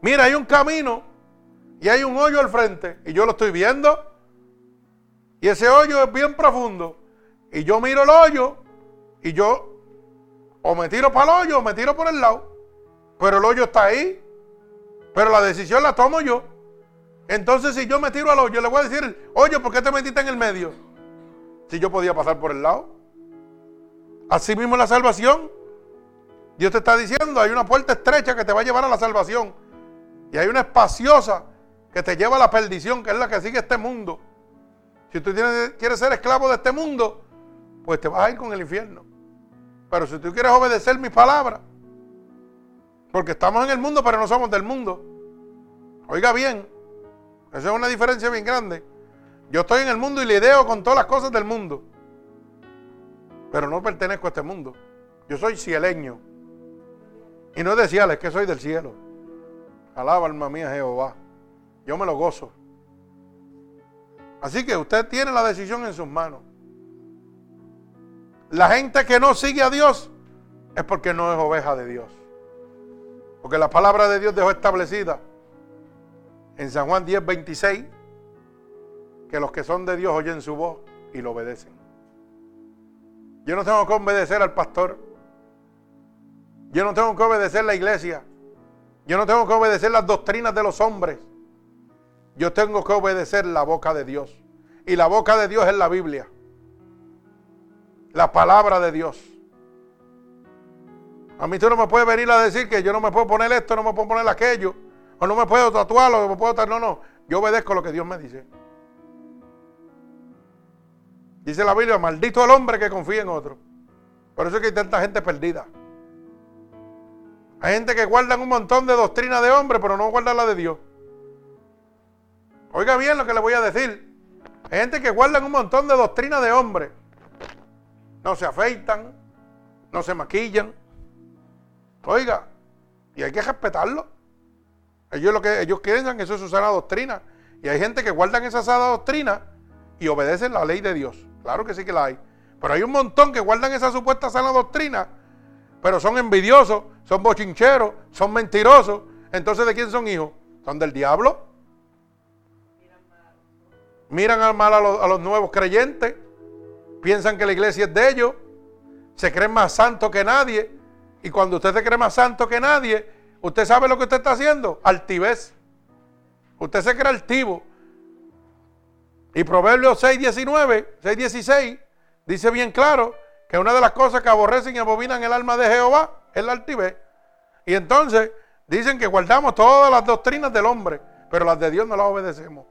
A: Mira, hay un camino y hay un hoyo al frente. Y yo lo estoy viendo. Y ese hoyo es bien profundo. Y yo miro el hoyo y yo o me tiro para el hoyo o me tiro por el lado. Pero el hoyo está ahí. Pero la decisión la tomo yo. Entonces, si yo me tiro al hoyo, le voy a decir, oye, ¿por qué te metiste en el medio? Si yo podía pasar por el lado. Así mismo la salvación. Dios te está diciendo, hay una puerta estrecha que te va a llevar a la salvación. Y hay una espaciosa que te lleva a la perdición, que es la que sigue este mundo. Si tú quieres ser esclavo de este mundo, pues te vas a ir con el infierno. Pero si tú quieres obedecer mis palabras, porque estamos en el mundo, pero no somos del mundo. Oiga bien, esa es una diferencia bien grande. Yo estoy en el mundo y lidio con todas las cosas del mundo pero no pertenezco a este mundo. Yo soy cieleño. Y no es que soy del cielo. Alaba alma mía Jehová. Yo me lo gozo. Así que usted tiene la decisión en sus manos. La gente que no sigue a Dios es porque no es oveja de Dios. Porque la palabra de Dios dejó establecida en San Juan 10, 26 que los que son de Dios oyen su voz y lo obedecen. Yo no tengo que obedecer al pastor. Yo no tengo que obedecer la iglesia. Yo no tengo que obedecer las doctrinas de los hombres. Yo tengo que obedecer la boca de Dios. Y la boca de Dios es la Biblia. La palabra de Dios. A mí tú no me puedes venir a decir que yo no me puedo poner esto, no me puedo poner aquello. O no me puedo tatuarlo, no me puedo No, no. Yo obedezco lo que Dios me dice. Dice la Biblia, maldito el hombre que confía en otro. Por eso es que hay tanta gente perdida. Hay gente que guarda un montón de doctrina de hombre, pero no guarda la de Dios. Oiga bien lo que le voy a decir. Hay gente que guarda un montón de doctrina de hombre. No se afeitan, no se maquillan. Oiga, y hay que respetarlo. Ellos lo que ellos piensan que eso es su sana doctrina. Y hay gente que guardan esa sana doctrina y obedecen la ley de Dios. Claro que sí que la hay. Pero hay un montón que guardan esa supuesta sana doctrina, pero son envidiosos, son bochincheros, son mentirosos. Entonces, ¿de quién son hijos? ¿Son del diablo? miran mal a los, a los nuevos creyentes, piensan que la iglesia es de ellos, se creen más santos que nadie. Y cuando usted se cree más santo que nadie, usted sabe lo que usted está haciendo, altivez. Usted se cree altivo. Y Proverbios 6.19, 6.16 dice bien claro que una de las cosas que aborrecen y abominan el alma de Jehová es la altivez. Y entonces dicen que guardamos todas las doctrinas del hombre, pero las de Dios no las obedecemos.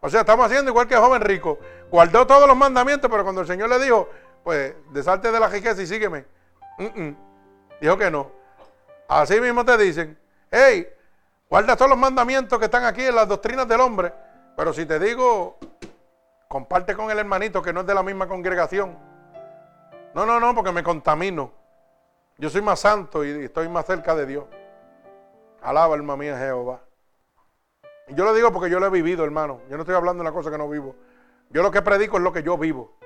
A: O sea, estamos haciendo igual que el joven rico. Guardó todos los mandamientos, pero cuando el Señor le dijo, pues desalte de la riqueza y sígueme, dijo que no. Así mismo te dicen, hey, guarda todos los mandamientos que están aquí en las doctrinas del hombre, pero si te digo, comparte con el hermanito que no es de la misma congregación. No, no, no, porque me contamino. Yo soy más santo y estoy más cerca de Dios. Alaba, alma mía, Jehová. Y yo lo digo porque yo lo he vivido, hermano. Yo no estoy hablando de una cosa que no vivo. Yo lo que predico es lo que yo vivo.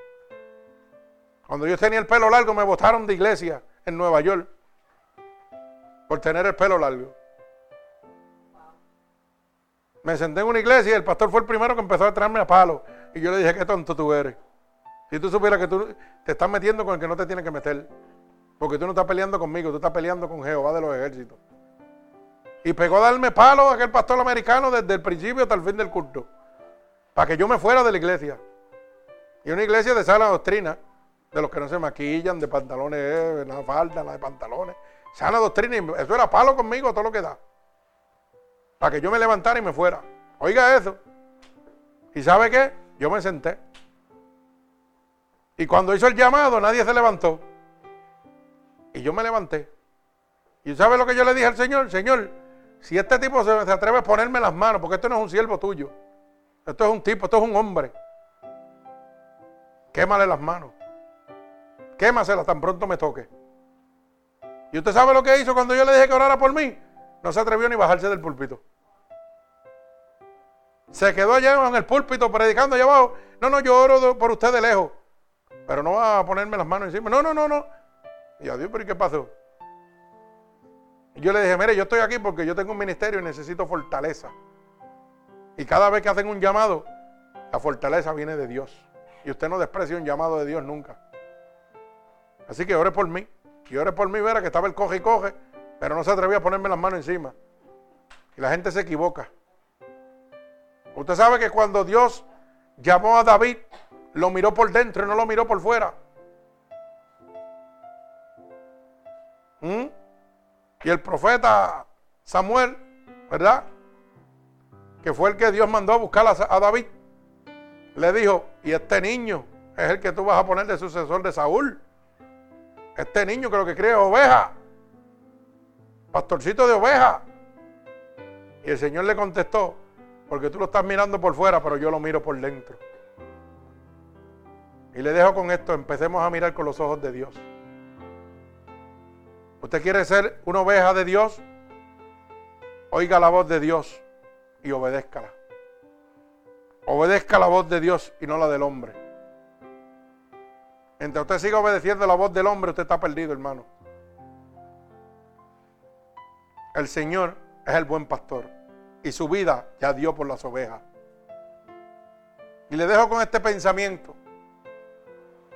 A: Cuando yo tenía el pelo largo me botaron de iglesia en Nueva York por tener el pelo largo. Me senté en una iglesia y el pastor fue el primero que empezó a traerme a palo. Y yo le dije, qué tonto tú eres. Si tú supieras que tú te estás metiendo con el que no te tiene que meter. Porque tú no estás peleando conmigo, tú estás peleando con Jehová de los ejércitos. Y pegó a darme palo a aquel pastor americano desde el principio hasta el fin del culto. Para que yo me fuera de la iglesia. Y una iglesia de sana doctrina, de los que no se maquillan, de pantalones, eh, nada falta, nada de pantalones. Sana doctrina, eso era palo conmigo, todo lo que da. Para que yo me levantara y me fuera. Oiga eso. ¿Y sabe qué? Yo me senté. Y cuando hizo el llamado, nadie se levantó. Y yo me levanté. ¿Y sabe lo que yo le dije al Señor? Señor, si este tipo se, atreve a ponerme las manos, porque esto no es un siervo tuyo, esto es un tipo, esto es un hombre, quémale las manos, quémaselas tan pronto me toque. ¿Y usted sabe lo que hizo cuando yo le dije que orara por mí? No se atrevió ni bajarse del púlpito. Se quedó allá en el púlpito predicando allá abajo. No, no, yo oro por usted de lejos. Pero no va a ponerme las manos encima. No, no, no, no. Y adiós, pero ¿y qué pasó? Yo le dije, mire, yo estoy aquí porque yo tengo un ministerio y necesito fortaleza. Y cada vez que hacen un llamado, la fortaleza viene de Dios. Y usted no desprecia un llamado de Dios nunca. Así que ore por mí. Y ore por mí, verá que estaba el coge y coge, pero no se atrevía a ponerme las manos encima. Y la gente se equivoca. Usted sabe que cuando Dios llamó a David, lo miró por dentro y no lo miró por fuera. ¿Mm? Y el profeta Samuel, ¿verdad? Que fue el que Dios mandó a buscar a, David. Le dijo, y este niño es el que tú vas a poner de sucesor de Saúl. Este niño que lo que cría es oveja. Pastorcito de oveja. Y el Señor le contestó, porque tú lo estás mirando por fuera, pero yo lo miro por dentro. Y le dejo con esto, empecemos a mirar con los ojos de Dios. ¿Usted quiere ser una oveja de Dios? Oiga la voz de Dios y obedézcala. Obedezca la voz de Dios y no la del hombre. Entre usted siga obedeciendo la voz del hombre, usted está perdido, hermano. El Señor es el buen pastor y su vida ya dio por las ovejas. Y le dejo con este pensamiento.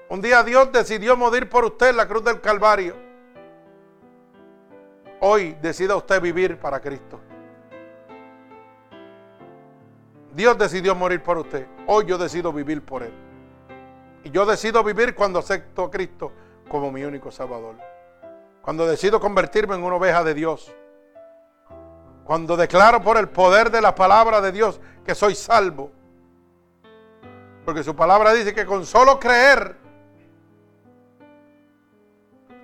A: Un día Dios decidió morir por usted en la cruz del Calvario. Hoy decida usted vivir para Cristo. Dios decidió morir por usted. Hoy yo decido vivir por Él. Y yo decido vivir cuando acepto a Cristo como mi único Salvador. Cuando decido convertirme en una oveja de Dios. Cuando declaro por el poder de la palabra de Dios que soy salvo. Porque su palabra dice que con solo creer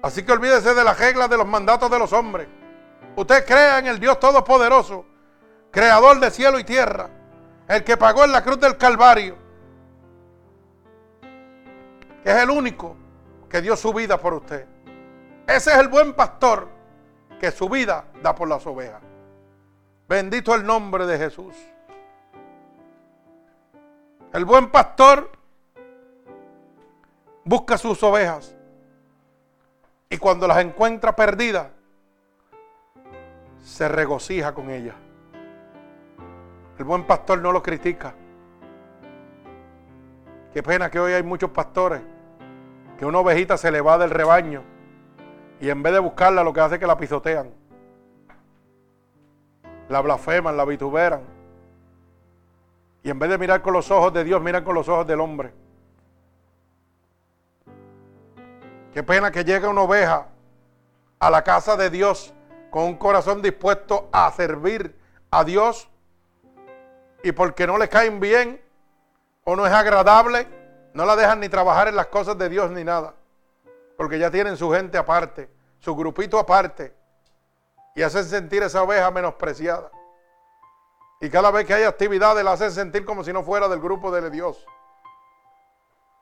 A: Así que olvídese de las reglas de los mandatos de los hombres. Usted crea en el Dios Todopoderoso, creador de cielo y tierra, el que pagó en la cruz del Calvario, que es el único que dio su vida por usted. Ese es el buen pastor que su vida da por las ovejas. Bendito el nombre de Jesús. El buen pastor busca sus ovejas y cuando las encuentra perdidas, se regocija con ellas. El buen pastor no lo critica. Qué pena que hoy hay muchos pastores que una ovejita se le va del rebaño y en vez de buscarla lo que hace es que la pisotean. La blasfeman, la vituperan. Y en vez de mirar con los ojos de Dios, miran con los ojos del hombre. Qué pena que llegue una oveja a la casa de Dios con un corazón dispuesto a servir a Dios y porque no le caen bien o no es agradable, no la dejan ni trabajar en las cosas de Dios ni nada. Porque ya tienen su gente aparte, su grupito aparte. Y hacen sentir esa oveja menospreciada. Y cada vez que hay actividades la hacen sentir como si no fuera del grupo de Dios.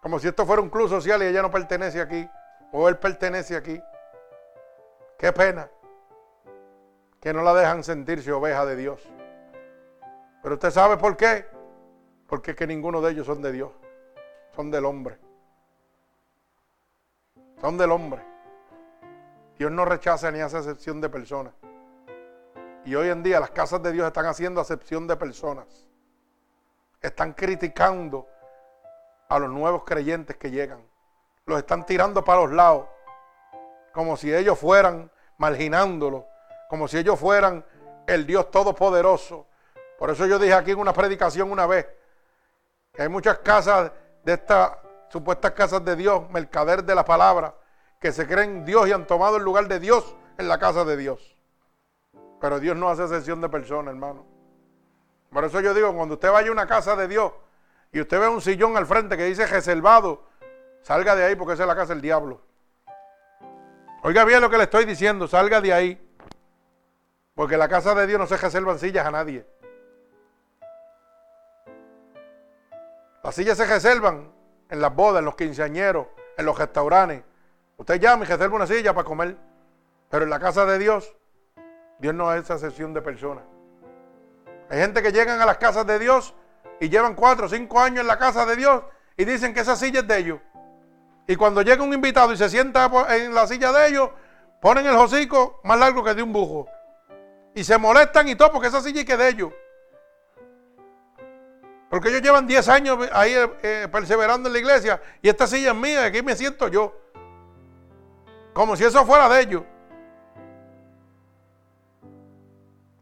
A: Como si esto fuera un club social y ella no pertenece aquí. O él pertenece aquí. Qué pena que no la dejan sentirse oveja de Dios. Pero usted sabe por qué. Porque es que ninguno de ellos son de Dios. Son del hombre. Son del hombre. Dios no rechaza ni hace acepción de personas. Y hoy en día las casas de Dios están haciendo acepción de personas. Están criticando a los nuevos creyentes que llegan. Los están tirando para los lados. Como si ellos fueran marginándolos. Como si ellos fueran el Dios Todopoderoso. Por eso yo dije aquí en una predicación una vez que hay muchas casas de estas supuestas casas de Dios, mercader de la palabra, que se creen Dios y han tomado el lugar de Dios en la casa de Dios. Pero Dios no hace excepción de personas, hermano. Por eso yo digo, cuando usted vaya a una casa de Dios y usted ve un sillón al frente que dice reservado, salga de ahí porque esa es la casa del diablo. Oiga bien lo que le estoy diciendo, salga de ahí. Porque la casa de Dios no se reservan sillas a nadie. Las sillas se reservan en las bodas, en los quinceañeros, en los restaurantes. Usted llama y reserva una silla para comer. Pero en la casa de Dios, Dios no es esa sesión de personas. Hay gente que llegan a las casas de Dios y llevan cuatro o cinco años en la casa de Dios y dicen que esa silla es de ellos. Y cuando llega un invitado y se sienta en la silla de ellos, ponen el hocico más largo que de un bujo. Y se molestan y todo porque esa silla es que de ellos. Porque ellos llevan 10 años ahí eh, eh, perseverando en la iglesia y esta silla es mía aquí me siento yo. Como si eso fuera de ellos.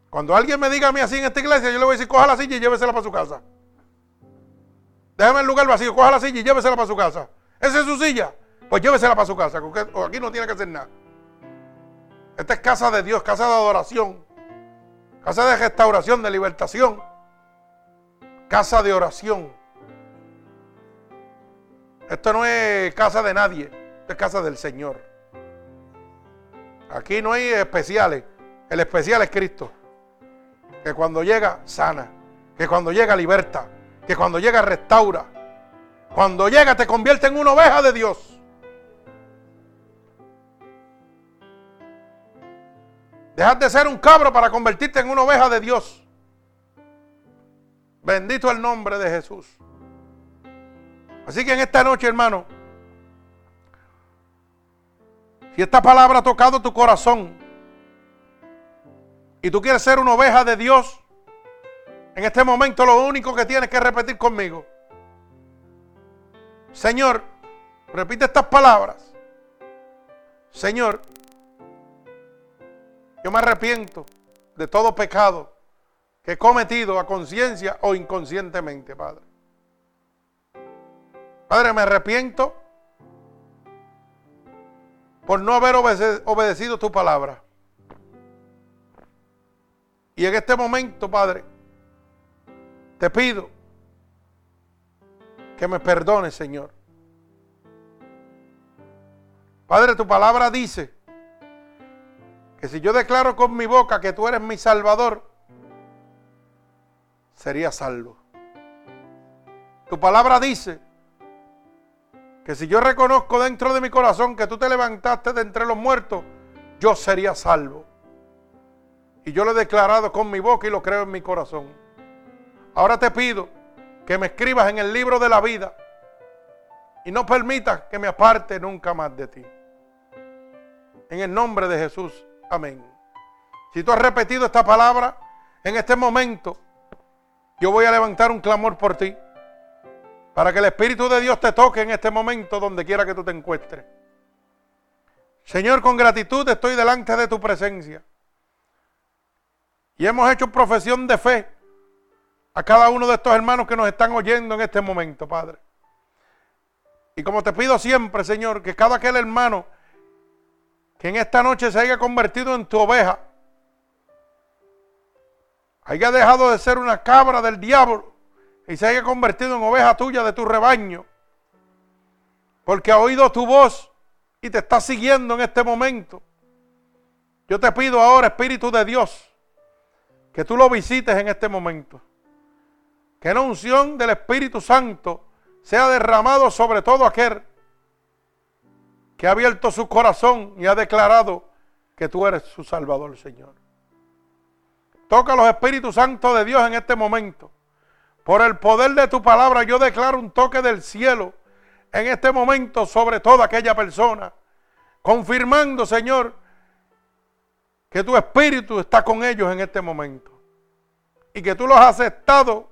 A: Cuando alguien me diga a mí así en esta iglesia, yo le voy a decir, coja la silla y llévesela para su casa. Déjame el lugar vacío, coja la silla y llévesela para su casa. Esa es su silla. Pues llévesela para su casa, aquí no tiene que hacer nada. Esta es casa de Dios, casa de adoración, casa de restauración, de libertación casa de oración. Esto no es casa de nadie, esto es casa del Señor. Aquí no hay especiales, el especial es Cristo. Que cuando llega, sana. Que cuando llega, liberta. Que cuando llega, restaura. Cuando llega, te convierte en una oveja de Dios. Dejas de ser un cabro para convertirte en una oveja de Dios. Bendito el nombre de Jesús. Así que en esta noche, hermano, si esta palabra ha tocado tu corazón y tú quieres ser una oveja de Dios, en este momento lo único que tienes que repetir conmigo. Señor, repite estas palabras. Señor, yo me arrepiento de todo pecado que he cometido a conciencia o inconscientemente, Padre. Padre, me arrepiento por no haber obedecido tu palabra. Y en este momento, Padre, te pido que me perdones, Señor. Padre, tu palabra dice que si yo declaro con mi boca que tú eres mi Salvador, sería salvo. Tu palabra dice que si yo reconozco dentro de mi corazón que tú te levantaste de entre los muertos, yo sería salvo. Y yo lo he declarado con mi boca y lo creo en mi corazón. Ahora te pido que me escribas en el libro de la vida y no permitas que me aparte nunca más de ti. En el nombre de Jesús. Amén. Si tú has repetido esta palabra en este momento, yo voy a levantar un clamor por ti. Para que el Espíritu de Dios te toque en este momento donde quiera que tú te encuentres. Señor, con gratitud estoy delante de tu presencia. Y hemos hecho profesión de fe a cada uno de estos hermanos que nos están oyendo en este momento, Padre. Y como te pido siempre, Señor, que cada aquel hermano que en esta noche se haya convertido en tu oveja, haya dejado de ser una cabra del diablo y se haya convertido en oveja tuya de tu rebaño, porque ha oído tu voz y te está siguiendo en este momento. Yo te pido ahora, Espíritu de Dios, que tú lo visites en este momento. Que la unción del Espíritu Santo sea derramado sobre todo aquel que ha abierto su corazón y ha declarado que tú eres su Salvador, Señor. Toca los Espíritus Santos de Dios en este momento. Por el poder de tu palabra yo declaro un toque del cielo en este momento sobre toda aquella persona, confirmando, Señor, que tu espíritu está con ellos en este momento y que tú los has aceptado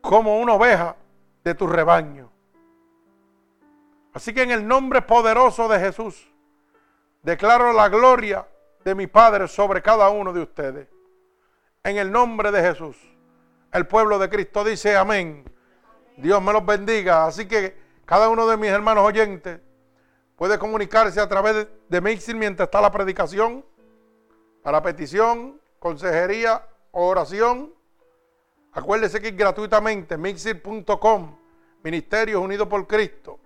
A: como una oveja de tu rebaño. Así que en el nombre poderoso de Jesús, declaro la gloria de mi Padre sobre cada uno de ustedes. En el nombre de Jesús, el pueblo de Cristo dice amén. Dios me los bendiga. Así que cada uno de mis hermanos oyentes puede comunicarse a través de Mixing mientras está la predicación, para petición, consejería o oración Acuérdese que gratuitamente, mixir.com, Ministerios Unidos por Cristo.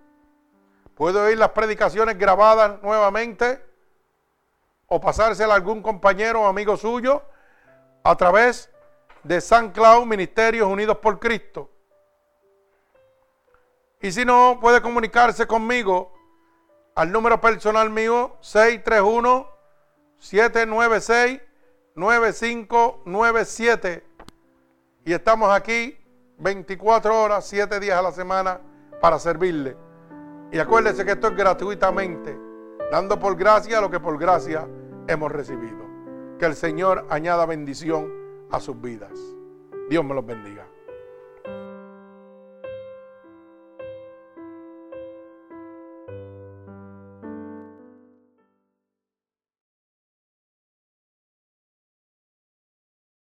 A: Puede oír las predicaciones grabadas nuevamente o pasársela a algún compañero o amigo suyo a través de San Cloud Ministerios Unidos por Cristo. Y si no, puede comunicarse conmigo al número personal mío 631 796 9597 y estamos aquí 24 horas, 7 días a la semana para servirle. Y acuérdese que esto es gratuitamente, dando por gracia lo que por gracia hemos recibido. Que el Señor añada bendición a sus vidas. Dios me los bendiga.